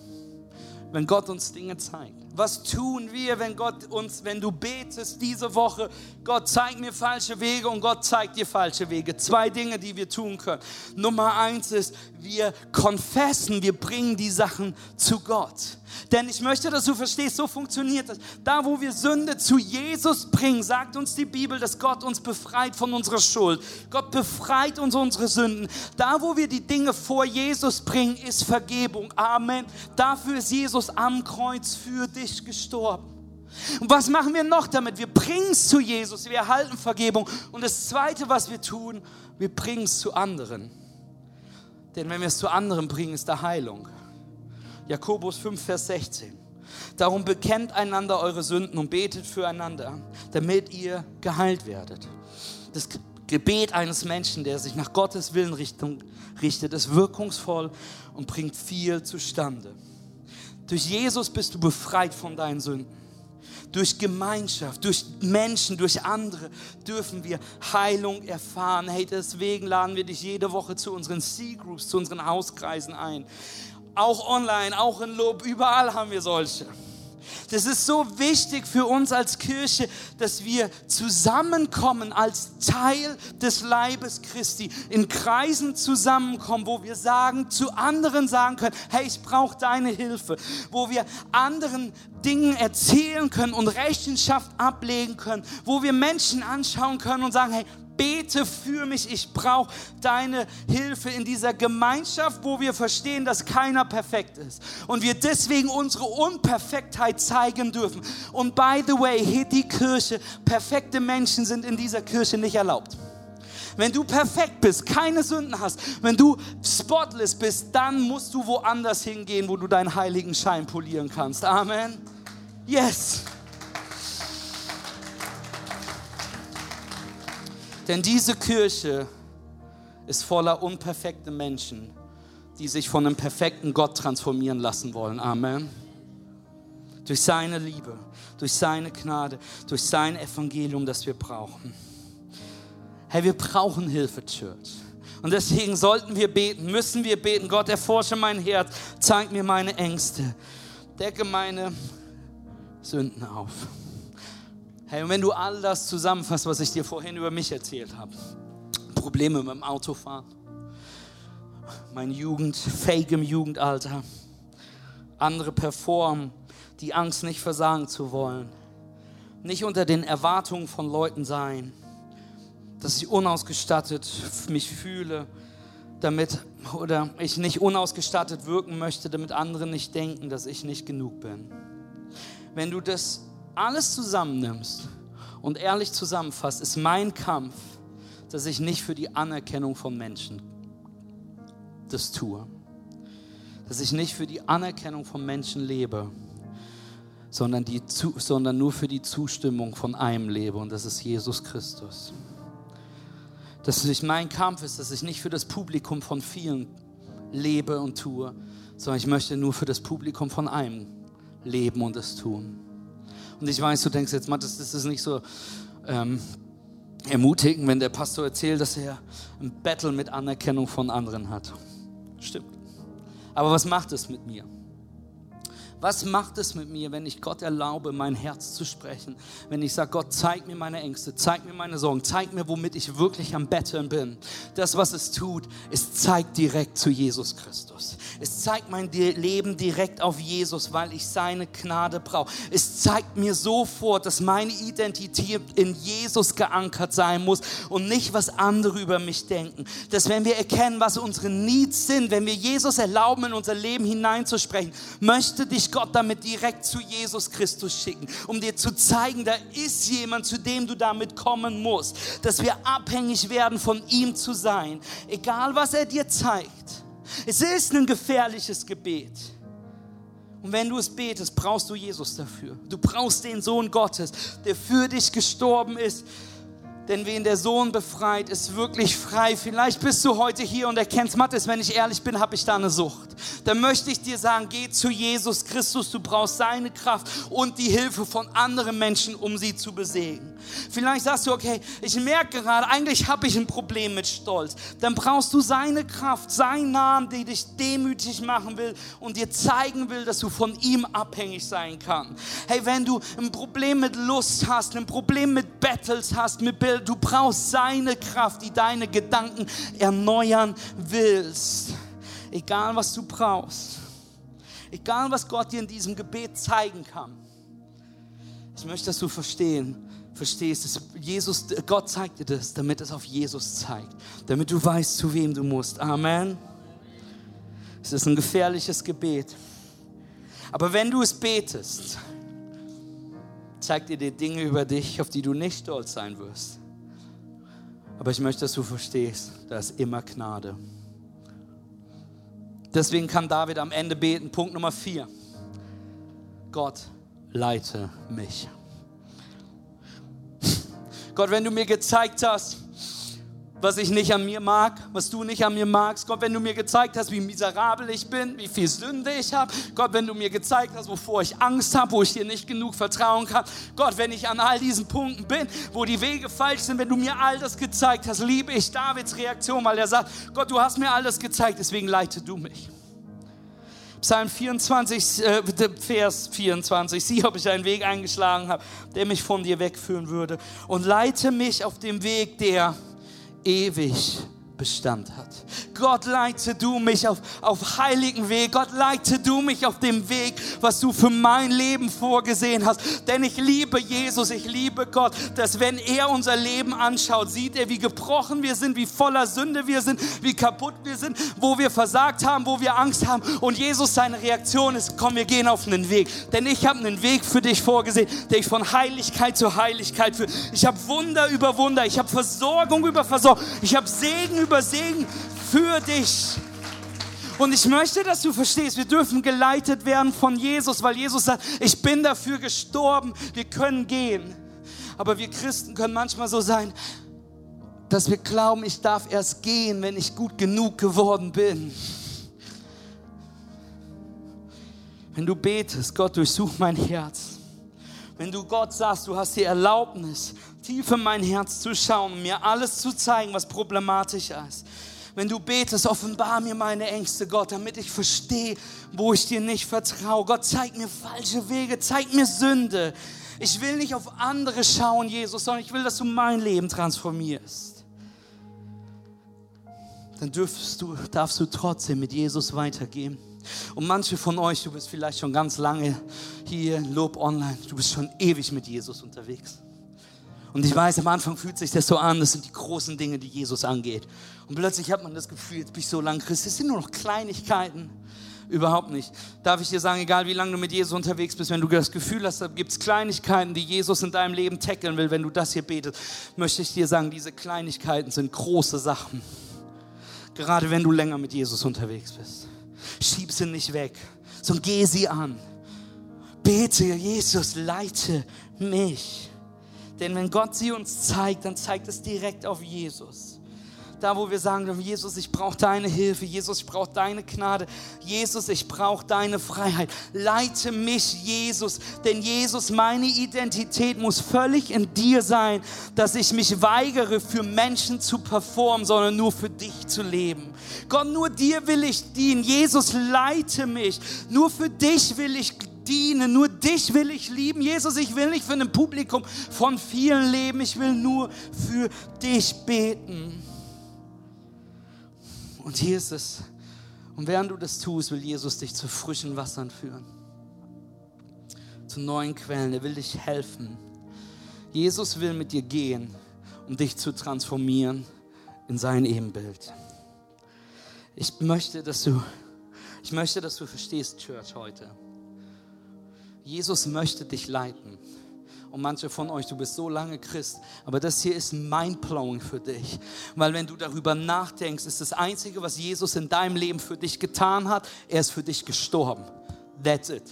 B: wenn Gott uns Dinge zeigt? Was tun wir, wenn Gott uns, wenn du betest diese Woche, Gott zeigt mir falsche Wege und Gott zeigt dir falsche Wege? Zwei Dinge, die wir tun können. Nummer eins ist, wir konfessen, wir bringen die Sachen zu Gott. Denn ich möchte, dass du verstehst, so funktioniert das. Da, wo wir Sünde zu Jesus bringen, sagt uns die Bibel, dass Gott uns befreit von unserer Schuld. Gott befreit uns unsere Sünden. Da, wo wir die Dinge vor Jesus bringen, ist Vergebung. Amen. Dafür ist Jesus am Kreuz für dich gestorben. Und was machen wir noch damit? Wir bringen es zu Jesus, wir erhalten Vergebung. Und das Zweite, was wir tun, wir bringen es zu anderen. Denn wenn wir es zu anderen bringen, ist da Heilung. Jakobus 5, Vers 16. Darum bekennt einander eure Sünden und betet füreinander, damit ihr geheilt werdet. Das Gebet eines Menschen, der sich nach Gottes Willen richtet, ist wirkungsvoll und bringt viel zustande. Durch Jesus bist du befreit von deinen Sünden. Durch Gemeinschaft, durch Menschen, durch andere dürfen wir Heilung erfahren. Hey, deswegen laden wir dich jede Woche zu unseren C-Groups, zu unseren Hauskreisen ein auch online, auch in Lob, überall haben wir solche. Das ist so wichtig für uns als Kirche, dass wir zusammenkommen als Teil des Leibes Christi, in Kreisen zusammenkommen, wo wir sagen, zu anderen sagen können, hey, ich brauche deine Hilfe, wo wir anderen Dingen erzählen können und Rechenschaft ablegen können, wo wir Menschen anschauen können und sagen, hey, bete für mich, ich brauche deine Hilfe in dieser Gemeinschaft, wo wir verstehen, dass keiner perfekt ist und wir deswegen unsere Unperfektheit zeigen dürfen. Und by the way, hier die Kirche, perfekte Menschen sind in dieser Kirche nicht erlaubt. Wenn du perfekt bist, keine Sünden hast, wenn du spotless bist, dann musst du woanders hingehen, wo du deinen heiligen Schein polieren kannst. Amen. Yes. Denn diese Kirche ist voller unperfekte Menschen, die sich von einem perfekten Gott transformieren lassen wollen. Amen. Durch seine Liebe, durch seine Gnade, durch sein Evangelium, das wir brauchen. Hey, wir brauchen Hilfe, Church. Und deswegen sollten wir beten, müssen wir beten. Gott, erforsche mein Herz, zeig mir meine Ängste, decke meine Sünden auf. Hey, und wenn du all das zusammenfasst, was ich dir vorhin über mich erzählt habe, Probleme mit dem Autofahren, meine Jugend, Fake im Jugendalter, andere performen, die Angst nicht versagen zu wollen, nicht unter den Erwartungen von Leuten sein, dass ich unausgestattet mich fühle, damit oder ich nicht unausgestattet wirken möchte, damit andere nicht denken, dass ich nicht genug bin. Wenn du das alles zusammennimmst und ehrlich zusammenfasst, ist mein Kampf, dass ich nicht für die Anerkennung von Menschen das tue. Dass ich nicht für die Anerkennung von Menschen lebe, sondern, die, sondern nur für die Zustimmung von einem lebe und das ist Jesus Christus. dass es nicht mein Kampf ist, dass ich nicht für das Publikum von vielen lebe und tue, sondern ich möchte nur für das Publikum von einem leben und es tun. Und ich weiß, du denkst jetzt, Matthias, das ist nicht so ähm, ermutigend, wenn der Pastor erzählt, dass er ein Battle mit Anerkennung von anderen hat. Stimmt. Aber was macht es mit mir? Was macht es mit mir, wenn ich Gott erlaube, mein Herz zu sprechen? Wenn ich sage, Gott, zeig mir meine Ängste, zeig mir meine Sorgen, zeig mir, womit ich wirklich am Betteln bin. Das, was es tut, es zeigt direkt zu Jesus Christus. Es zeigt mein Leben direkt auf Jesus, weil ich seine Gnade brauche. Es zeigt mir sofort, dass meine Identität in Jesus geankert sein muss und nicht, was andere über mich denken. Dass wenn wir erkennen, was unsere Needs sind, wenn wir Jesus erlauben, in unser Leben hineinzusprechen, möchte dich Gott damit direkt zu Jesus Christus schicken, um dir zu zeigen, da ist jemand, zu dem du damit kommen musst, dass wir abhängig werden von ihm zu sein, egal was er dir zeigt. Es ist ein gefährliches Gebet. Und wenn du es betest, brauchst du Jesus dafür. Du brauchst den Sohn Gottes, der für dich gestorben ist, denn wen der Sohn befreit, ist wirklich frei. Vielleicht bist du heute hier und erkennst, Matthias, wenn ich ehrlich bin, habe ich da eine Sucht. Dann möchte ich dir sagen, geh zu Jesus Christus. Du brauchst seine Kraft und die Hilfe von anderen Menschen, um sie zu besiegen. Vielleicht sagst du, okay, ich merke gerade, eigentlich habe ich ein Problem mit Stolz. Dann brauchst du seine Kraft, seinen Namen, der dich demütig machen will und dir zeigen will, dass du von ihm abhängig sein kannst. Hey, wenn du ein Problem mit Lust hast, ein Problem mit Battles hast, mit Bild, du brauchst seine Kraft, die deine Gedanken erneuern willst. Egal was du brauchst. Egal was Gott dir in diesem Gebet zeigen kann. Ich möchte, dass du verstehen, verstehst, dass Jesus, Gott zeigt dir das, damit es auf Jesus zeigt, damit du weißt, zu wem du musst. Amen. Es ist ein gefährliches Gebet. Aber wenn du es betest, zeigt er dir Dinge über dich, auf die du nicht stolz sein wirst. Aber ich möchte, dass du verstehst, da ist immer Gnade. Deswegen kann David am Ende beten. Punkt Nummer vier. Gott, leite mich. Gott, wenn du mir gezeigt hast, was ich nicht an mir mag, was du nicht an mir magst. Gott, wenn du mir gezeigt hast, wie miserabel ich bin, wie viel Sünde ich habe. Gott, wenn du mir gezeigt hast, wovor ich Angst habe, wo ich dir nicht genug vertrauen kann. Gott, wenn ich an all diesen Punkten bin, wo die Wege falsch sind, wenn du mir all das gezeigt hast, liebe ich Davids Reaktion, weil er sagt, Gott, du hast mir all das gezeigt, deswegen leite du mich. Psalm 24, äh, Vers 24. Sieh, ob ich einen Weg eingeschlagen habe, der mich von dir wegführen würde. Und leite mich auf dem Weg, der ewig Bestand hat. Gott, leite du mich auf, auf heiligen Weg. Gott, leite du mich auf dem Weg, was du für mein Leben vorgesehen hast. Denn ich liebe Jesus, ich liebe Gott, dass wenn er unser Leben anschaut, sieht er, wie gebrochen wir sind, wie voller Sünde wir sind, wie kaputt wir sind, wo wir versagt haben, wo wir Angst haben. Und Jesus, seine Reaktion ist, komm, wir gehen auf einen Weg. Denn ich habe einen Weg für dich vorgesehen, der ich von Heiligkeit zu Heiligkeit führe. Ich habe Wunder über Wunder, ich habe Versorgung über Versorgung, ich habe Segen über Segen für dich. Und ich möchte, dass du verstehst, wir dürfen geleitet werden von Jesus, weil Jesus sagt, ich bin dafür gestorben, wir können gehen. Aber wir Christen können manchmal so sein, dass wir glauben, ich darf erst gehen, wenn ich gut genug geworden bin. Wenn du betest, Gott durchsuch mein Herz. Wenn du Gott sagst, du hast die Erlaubnis, tief in mein Herz zu schauen, mir alles zu zeigen, was problematisch ist. Wenn du betest, offenbar mir meine Ängste, Gott, damit ich verstehe, wo ich dir nicht vertraue. Gott, zeig mir falsche Wege, zeig mir Sünde. Ich will nicht auf andere schauen, Jesus, sondern ich will, dass du mein Leben transformierst. Dann dürfst du, darfst du trotzdem mit Jesus weitergehen. Und manche von euch, du bist vielleicht schon ganz lange hier, Lob Online, du bist schon ewig mit Jesus unterwegs. Und ich weiß, am Anfang fühlt sich das so an, das sind die großen Dinge, die Jesus angeht. Und plötzlich hat man das Gefühl, jetzt bin ich so lang Christ, es sind nur noch Kleinigkeiten. Überhaupt nicht. Darf ich dir sagen, egal wie lange du mit Jesus unterwegs bist, wenn du das Gefühl hast, da gibt es Kleinigkeiten, die Jesus in deinem Leben tackeln will, wenn du das hier betest, möchte ich dir sagen, diese Kleinigkeiten sind große Sachen. Gerade wenn du länger mit Jesus unterwegs bist. Schieb sie nicht weg, sondern geh sie an. Bete, Jesus, leite mich. Denn wenn Gott sie uns zeigt, dann zeigt es direkt auf Jesus. Da wo wir sagen, Jesus, ich brauche deine Hilfe, Jesus, ich brauche deine Gnade, Jesus, ich brauche deine Freiheit. Leite mich, Jesus, denn Jesus, meine Identität muss völlig in dir sein, dass ich mich weigere, für Menschen zu performen, sondern nur für dich zu leben. Gott, nur dir will ich dienen. Jesus, leite mich. Nur für dich will ich dienen. Nur dich will ich lieben. Jesus, ich will nicht für ein Publikum von vielen leben. Ich will nur für dich beten. Und hier ist es. Und während du das tust, will Jesus dich zu frischen Wassern führen. Zu neuen Quellen. Er will dich helfen. Jesus will mit dir gehen, um dich zu transformieren in sein Ebenbild. Ich möchte, dass du, ich möchte, dass du verstehst, Church, heute. Jesus möchte dich leiten. Und manche von euch, du bist so lange Christ, aber das hier ist mindblowing für dich. Weil wenn du darüber nachdenkst, ist das Einzige, was Jesus in deinem Leben für dich getan hat, er ist für dich gestorben. That's it.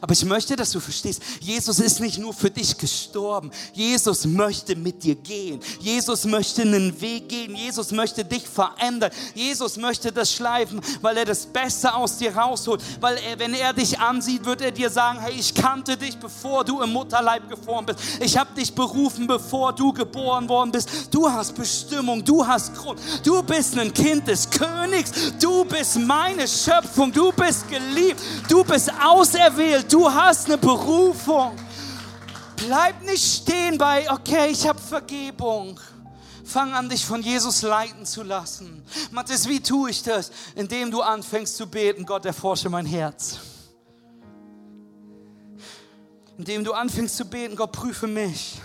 B: Aber ich möchte, dass du verstehst, Jesus ist nicht nur für dich gestorben. Jesus möchte mit dir gehen. Jesus möchte einen Weg gehen. Jesus möchte dich verändern. Jesus möchte das schleifen, weil er das Beste aus dir rausholt. Weil er, wenn er dich ansieht, wird er dir sagen, hey, ich kannte dich, bevor du im Mutterleib geboren bist. Ich habe dich berufen, bevor du geboren worden bist. Du hast Bestimmung, du hast Grund. Du bist ein Kind des Königs. Du bist meine Schöpfung. Du bist geliebt. Du bist auserwählt auserwählt, du hast eine Berufung. Bleib nicht stehen bei, okay, ich habe Vergebung. Fang an, dich von Jesus leiten zu lassen. Matthias, wie tue ich das? Indem du anfängst zu beten, Gott, erforsche mein Herz. Indem du anfängst zu beten, Gott, prüfe mich.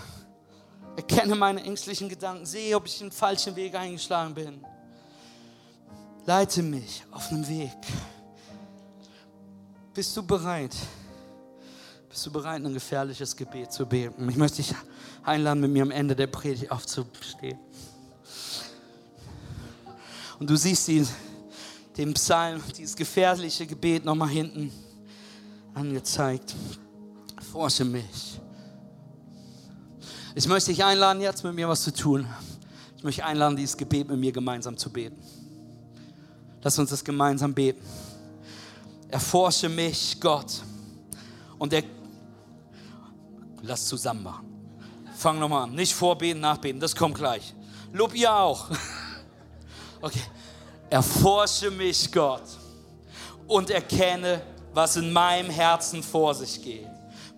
B: Erkenne meine ängstlichen Gedanken, sehe, ob ich den falschen Weg eingeschlagen bin. Leite mich auf einem Weg. Bist du bereit? Bist du bereit, ein gefährliches Gebet zu beten? Ich möchte dich einladen, mit mir am Ende der Predigt aufzustehen. Und du siehst die, den Psalm, dieses gefährliche Gebet nochmal hinten angezeigt. Forsche mich. Ich möchte dich einladen, jetzt mit mir was zu tun. Ich möchte einladen, dieses Gebet mit mir gemeinsam zu beten. Lass uns das gemeinsam beten. Erforsche mich, Gott. Und er, lass zusammen machen. Fang nochmal an. Nicht vorbeten, nachbeten, das kommt gleich. Lob ihr auch. [LAUGHS] Okay. Erforsche mich, Gott. Und erkenne, was in meinem Herzen vor sich geht.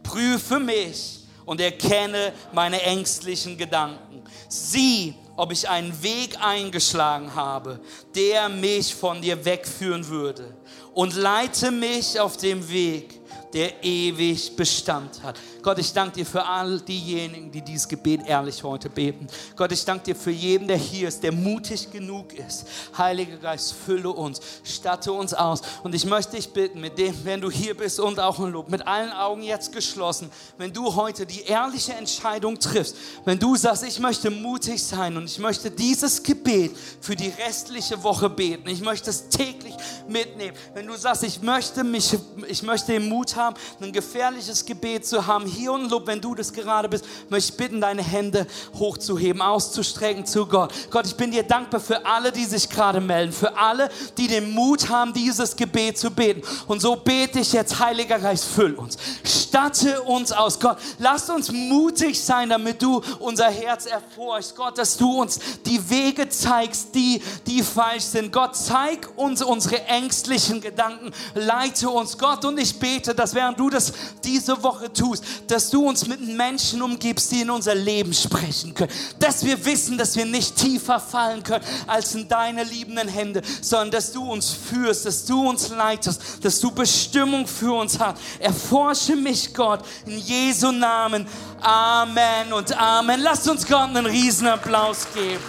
B: Prüfe mich und erkenne meine ängstlichen Gedanken. Sieh, ob ich einen Weg eingeschlagen habe, der mich von dir wegführen würde und leite mich auf dem Weg, der ewig Bestand hat. Gott, ich danke dir für all diejenigen, die dieses Gebet ehrlich heute beten. Gott, ich danke dir für jeden, der hier ist, der mutig genug ist. Heiliger Geist, fülle uns, statte uns aus. Und ich möchte dich bitten, mit dem, wenn du hier bist und auch in Lob, mit allen Augen jetzt geschlossen, wenn du heute die ehrliche Entscheidung triffst, wenn du sagst, ich möchte mutig sein und ich möchte dieses Gebet für die restliche Woche beten, ich möchte es täglich mitnehmen. Wenn du sagst, ich möchte mich, ich möchte den Mut haben, ein gefährliches Gebet zu haben, hier und Lob, wenn du das gerade bist, möchte ich bitten, deine Hände hochzuheben, auszustrecken zu Gott. Gott, ich bin dir dankbar für alle, die sich gerade melden, für alle, die den Mut haben, dieses Gebet zu beten. Und so bete ich jetzt, Heiliger Geist, füll uns. Statte uns aus. Gott, lass uns mutig sein, damit du unser Herz erforschst. Gott, dass du uns die Wege zeigst, die, die falsch sind. Gott, zeig uns unsere ängstlichen Gedanken. Leite uns, Gott. Und ich bete, dass während du das diese Woche tust, dass du uns mit Menschen umgibst, die in unser Leben sprechen können. Dass wir wissen, dass wir nicht tiefer fallen können als in deine liebenden Hände, sondern dass du uns führst, dass du uns leitest, dass du Bestimmung für uns hast. Erforsche mich, Gott, in Jesu Namen. Amen und Amen. Lasst uns Gott einen riesen Applaus geben.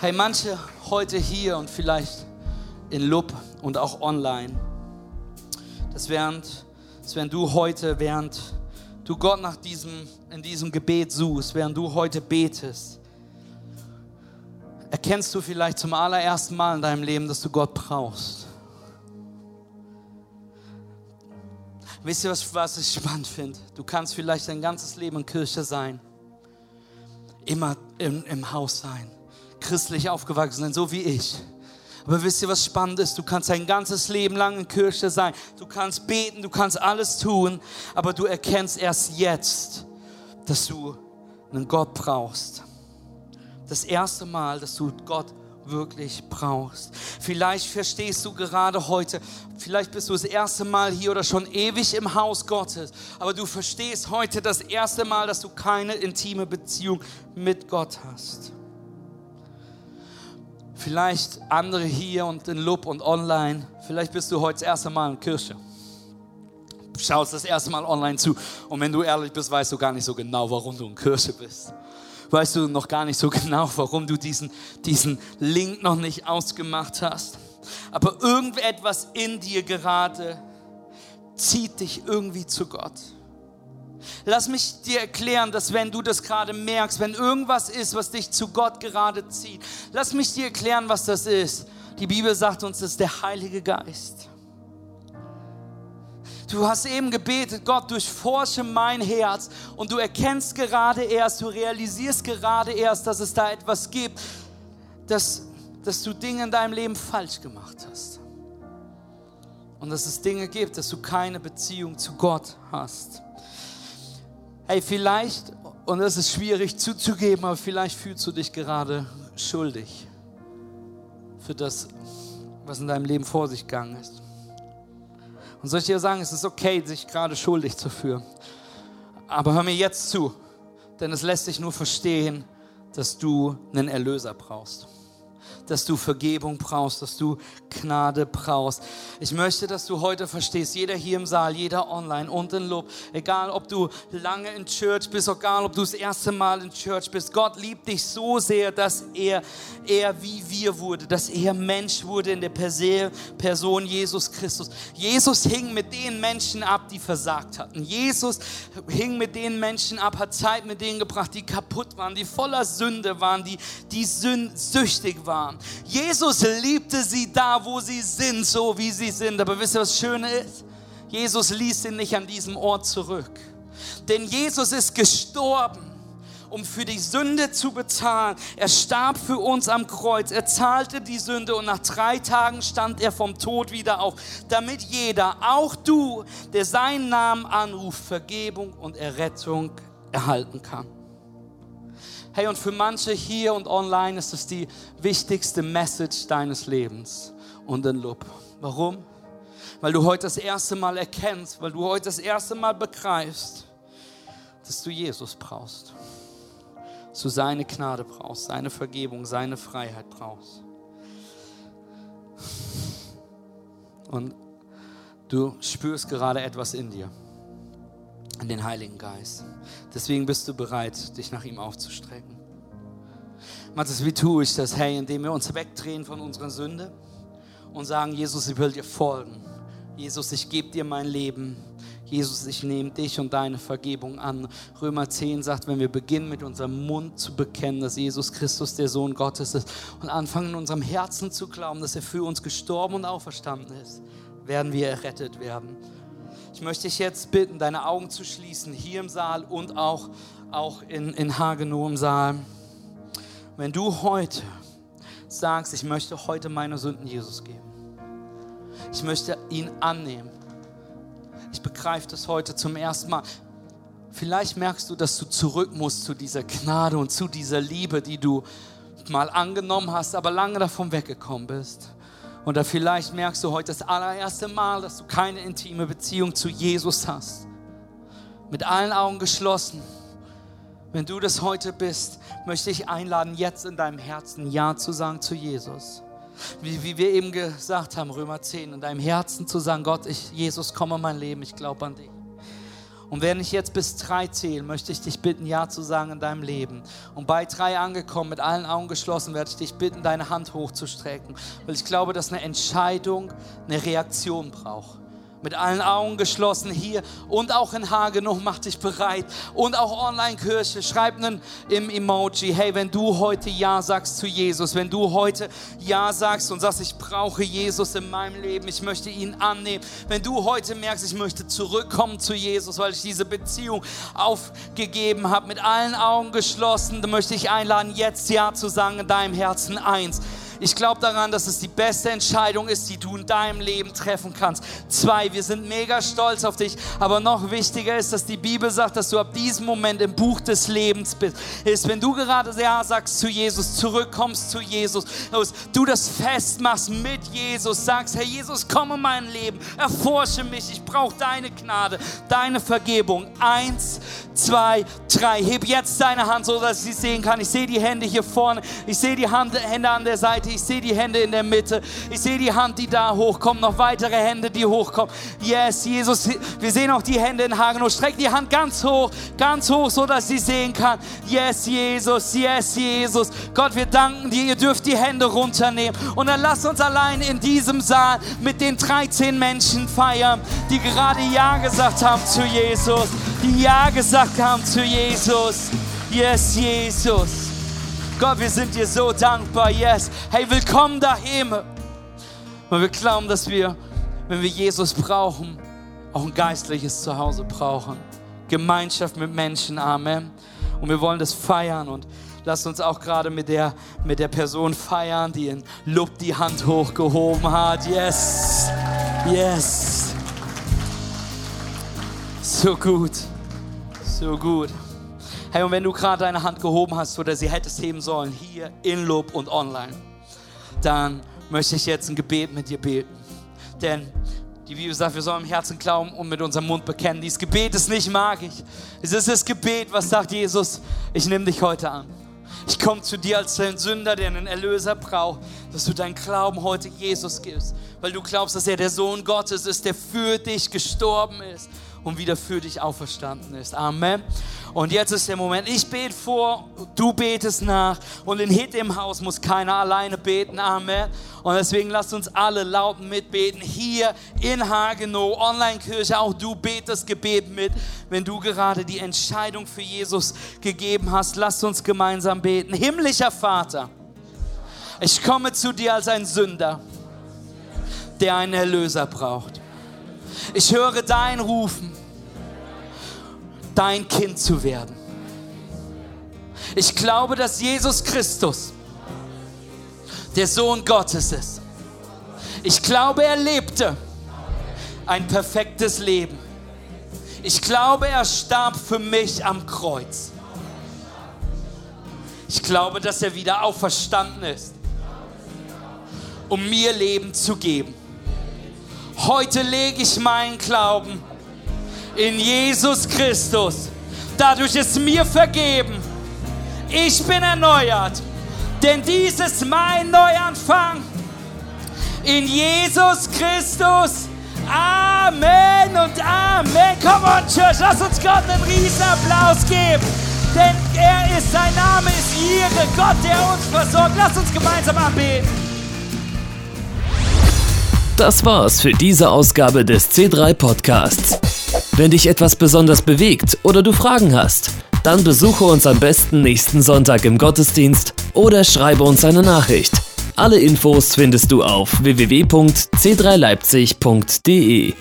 B: Hey, manche heute hier und vielleicht in Lub und auch online. Dass während, dass während du heute, während du Gott nach diesem, in diesem Gebet suchst, während du heute betest, erkennst du vielleicht zum allerersten Mal in deinem Leben, dass du Gott brauchst. Wisst ihr, was, was ich spannend finde? Du kannst vielleicht dein ganzes Leben in Kirche sein, immer im, im Haus sein, christlich aufgewachsen sein, so wie ich. Aber wisst ihr, was spannend ist? Du kannst dein ganzes Leben lang in Kirche sein. Du kannst beten, du kannst alles tun, aber du erkennst erst jetzt, dass du einen Gott brauchst. Das erste Mal, dass du Gott wirklich brauchst. Vielleicht verstehst du gerade heute, vielleicht bist du das erste Mal hier oder schon ewig im Haus Gottes, aber du verstehst heute das erste Mal, dass du keine intime Beziehung mit Gott hast. Vielleicht andere hier und in Lub und online. Vielleicht bist du heute das erste Mal in Kirche. Schaust das erste Mal online zu. Und wenn du ehrlich bist, weißt du gar nicht so genau, warum du in Kirche bist. Weißt du noch gar nicht so [LAUGHS] genau, warum du diesen, diesen Link noch nicht ausgemacht hast. Aber irgendetwas in dir gerade zieht dich irgendwie zu Gott. Lass mich dir erklären, dass wenn du das gerade merkst, wenn irgendwas ist, was dich zu Gott gerade zieht, lass mich dir erklären, was das ist. Die Bibel sagt uns, das ist der Heilige Geist. Du hast eben gebetet, Gott, durchforsche mein Herz und du erkennst gerade erst, du realisierst gerade erst, dass es da etwas gibt, dass, dass du Dinge in deinem Leben falsch gemacht hast. Und dass es Dinge gibt, dass du keine Beziehung zu Gott hast. Hey, vielleicht, und das ist schwierig zuzugeben, aber vielleicht fühlst du dich gerade schuldig für das, was in deinem Leben vor sich gegangen ist. Und soll ich dir sagen, es ist okay, sich gerade schuldig zu fühlen. Aber hör mir jetzt zu, denn es lässt sich nur verstehen, dass du einen Erlöser brauchst dass du Vergebung brauchst, dass du Gnade brauchst. Ich möchte, dass du heute verstehst, jeder hier im Saal, jeder online und in Lob, egal ob du lange in Church bist, egal ob du das erste Mal in Church bist, Gott liebt dich so sehr, dass er, er wie wir wurde, dass er Mensch wurde in der Person Jesus Christus. Jesus hing mit den Menschen ab, die versagt hatten. Jesus hing mit den Menschen ab, hat Zeit mit denen gebracht, die kaputt waren, die voller Sünde waren, die, die süchtig waren waren. Jesus liebte sie da, wo sie sind, so wie sie sind. Aber wisst ihr, was Schöne ist? Jesus ließ sie nicht an diesem Ort zurück. Denn Jesus ist gestorben um für die Sünde zu bezahlen. Er starb für uns am Kreuz, er zahlte die Sünde und nach drei Tagen stand er vom Tod wieder auf, damit jeder, auch du, der seinen Namen anruft, Vergebung und Errettung erhalten kann. Hey, und für manche hier und online ist es die wichtigste Message deines Lebens und in Lob. Warum? Weil du heute das erste Mal erkennst, weil du heute das erste Mal begreifst, dass du Jesus brauchst. Dass du seine Gnade brauchst, seine Vergebung, seine Freiheit brauchst. Und du spürst gerade etwas in dir an den Heiligen Geist. Deswegen bist du bereit, dich nach ihm aufzustrecken. Matthias, wie tue ich das? Hey, indem wir uns wegdrehen von unserer Sünde und sagen, Jesus, ich will dir folgen. Jesus, ich gebe dir mein Leben. Jesus, ich nehme dich und deine Vergebung an. Römer 10 sagt, wenn wir beginnen mit unserem Mund zu bekennen, dass Jesus Christus der Sohn Gottes ist und anfangen in unserem Herzen zu glauben, dass er für uns gestorben und auferstanden ist, werden wir errettet werden. Ich möchte dich jetzt bitten, deine Augen zu schließen, hier im Saal und auch, auch in, in Hagenow im Saal. Wenn du heute sagst, ich möchte heute meine Sünden Jesus geben, ich möchte ihn annehmen, ich begreife das heute zum ersten Mal. Vielleicht merkst du, dass du zurück musst zu dieser Gnade und zu dieser Liebe, die du mal angenommen hast, aber lange davon weggekommen bist. Oder vielleicht merkst du heute das allererste Mal, dass du keine intime Beziehung zu Jesus hast. Mit allen Augen geschlossen. Wenn du das heute bist, möchte ich einladen, jetzt in deinem Herzen Ja zu sagen zu Jesus. Wie, wie wir eben gesagt haben, Römer 10, in deinem Herzen zu sagen, Gott, ich, Jesus, komme in mein Leben, ich glaube an dich. Und wenn ich jetzt bis drei zähle, möchte ich dich bitten, Ja zu sagen in deinem Leben. Und bei drei angekommen, mit allen Augen geschlossen, werde ich dich bitten, deine Hand hochzustrecken. Weil ich glaube, dass eine Entscheidung eine Reaktion braucht. Mit allen Augen geschlossen hier und auch in Hagenow, mach dich bereit und auch Online-Kirche, schreib einen im Emoji, hey, wenn du heute Ja sagst zu Jesus, wenn du heute Ja sagst und sagst, ich brauche Jesus in meinem Leben, ich möchte ihn annehmen, wenn du heute merkst, ich möchte zurückkommen zu Jesus, weil ich diese Beziehung aufgegeben habe, mit allen Augen geschlossen, dann möchte ich einladen, jetzt Ja zu sagen in deinem Herzen eins. Ich glaube daran, dass es die beste Entscheidung ist, die du in deinem Leben treffen kannst. Zwei, wir sind mega stolz auf dich, aber noch wichtiger ist, dass die Bibel sagt, dass du ab diesem Moment im Buch des Lebens bist. Ist, wenn du gerade Ja sagst zu Jesus, zurückkommst zu Jesus, du das festmachst mit Jesus, sagst, Herr Jesus, komm in mein Leben, erforsche mich, ich brauche deine Gnade, deine Vergebung. Eins, zwei, drei. Heb jetzt deine Hand, so dass ich sie sehen kann. Ich sehe die Hände hier vorne, ich sehe die Hände an der Seite. Seite. Ich sehe die Hände in der Mitte. Ich sehe die Hand, die da hochkommt. Noch weitere Hände, die hochkommen. Yes, Jesus. Wir sehen auch die Hände in Hagenow. Streck die Hand ganz hoch, ganz hoch, so dass sie sehen kann. Yes, Jesus. Yes, Jesus. Gott, wir danken dir. Ihr dürft die Hände runternehmen. Und dann lass uns allein in diesem Saal mit den 13 Menschen feiern, die gerade Ja gesagt haben zu Jesus. Die Ja gesagt haben zu Jesus. Yes, Jesus. Gott, wir sind dir so dankbar. Yes. Hey, willkommen daheim. Und wir glauben, dass wir, wenn wir Jesus brauchen, auch ein geistliches Zuhause brauchen. Gemeinschaft mit Menschen. Amen. Und wir wollen das feiern und lasst uns auch gerade mit der, mit der Person feiern, die in Lob die Hand hochgehoben hat. Yes. Yes. So gut. So gut. Hey, und wenn du gerade deine Hand gehoben hast oder sie hättest heben sollen, hier in Lob und online, dann möchte ich jetzt ein Gebet mit dir beten. Denn die Bibel sagt, wir sollen im Herzen glauben und mit unserem Mund bekennen. Dieses Gebet ist nicht magisch. Es ist das Gebet, was sagt Jesus, ich nehme dich heute an. Ich komme zu dir als ein Sünder, der einen Erlöser braucht, dass du deinen Glauben heute Jesus gibst, weil du glaubst, dass er der Sohn Gottes ist, der für dich gestorben ist und wieder für dich auferstanden ist. Amen. Und jetzt ist der Moment, ich bete vor, du betest nach und in Hit im Haus muss keiner alleine beten. Amen. Und deswegen lasst uns alle laut mitbeten. Hier in Hagenow, Online-Kirche, auch du betest Gebet mit. Wenn du gerade die Entscheidung für Jesus gegeben hast, lasst uns gemeinsam beten. Himmlischer Vater, ich komme zu dir als ein Sünder, der einen Erlöser braucht. Ich höre dein Rufen, dein Kind zu werden. Ich glaube, dass Jesus Christus der Sohn Gottes ist. Ich glaube, er lebte ein perfektes Leben. Ich glaube, er starb für mich am Kreuz. Ich glaube, dass er wieder auferstanden ist, um mir Leben zu geben. Heute lege ich meinen Glauben in Jesus Christus. Dadurch ist mir vergeben. Ich bin erneuert. Denn dies ist mein Neuanfang. In Jesus Christus. Amen und Amen. Come on, Church, lass uns Gott einen riesen Applaus geben. Denn er ist, sein Name ist ihre Gott, der uns versorgt. Lass uns gemeinsam anbeten.
A: Das war's für diese Ausgabe des C3 Podcasts. Wenn dich etwas besonders bewegt oder du Fragen hast, dann besuche uns am besten nächsten Sonntag im Gottesdienst oder schreibe uns eine Nachricht. Alle Infos findest du auf www.c3leipzig.de.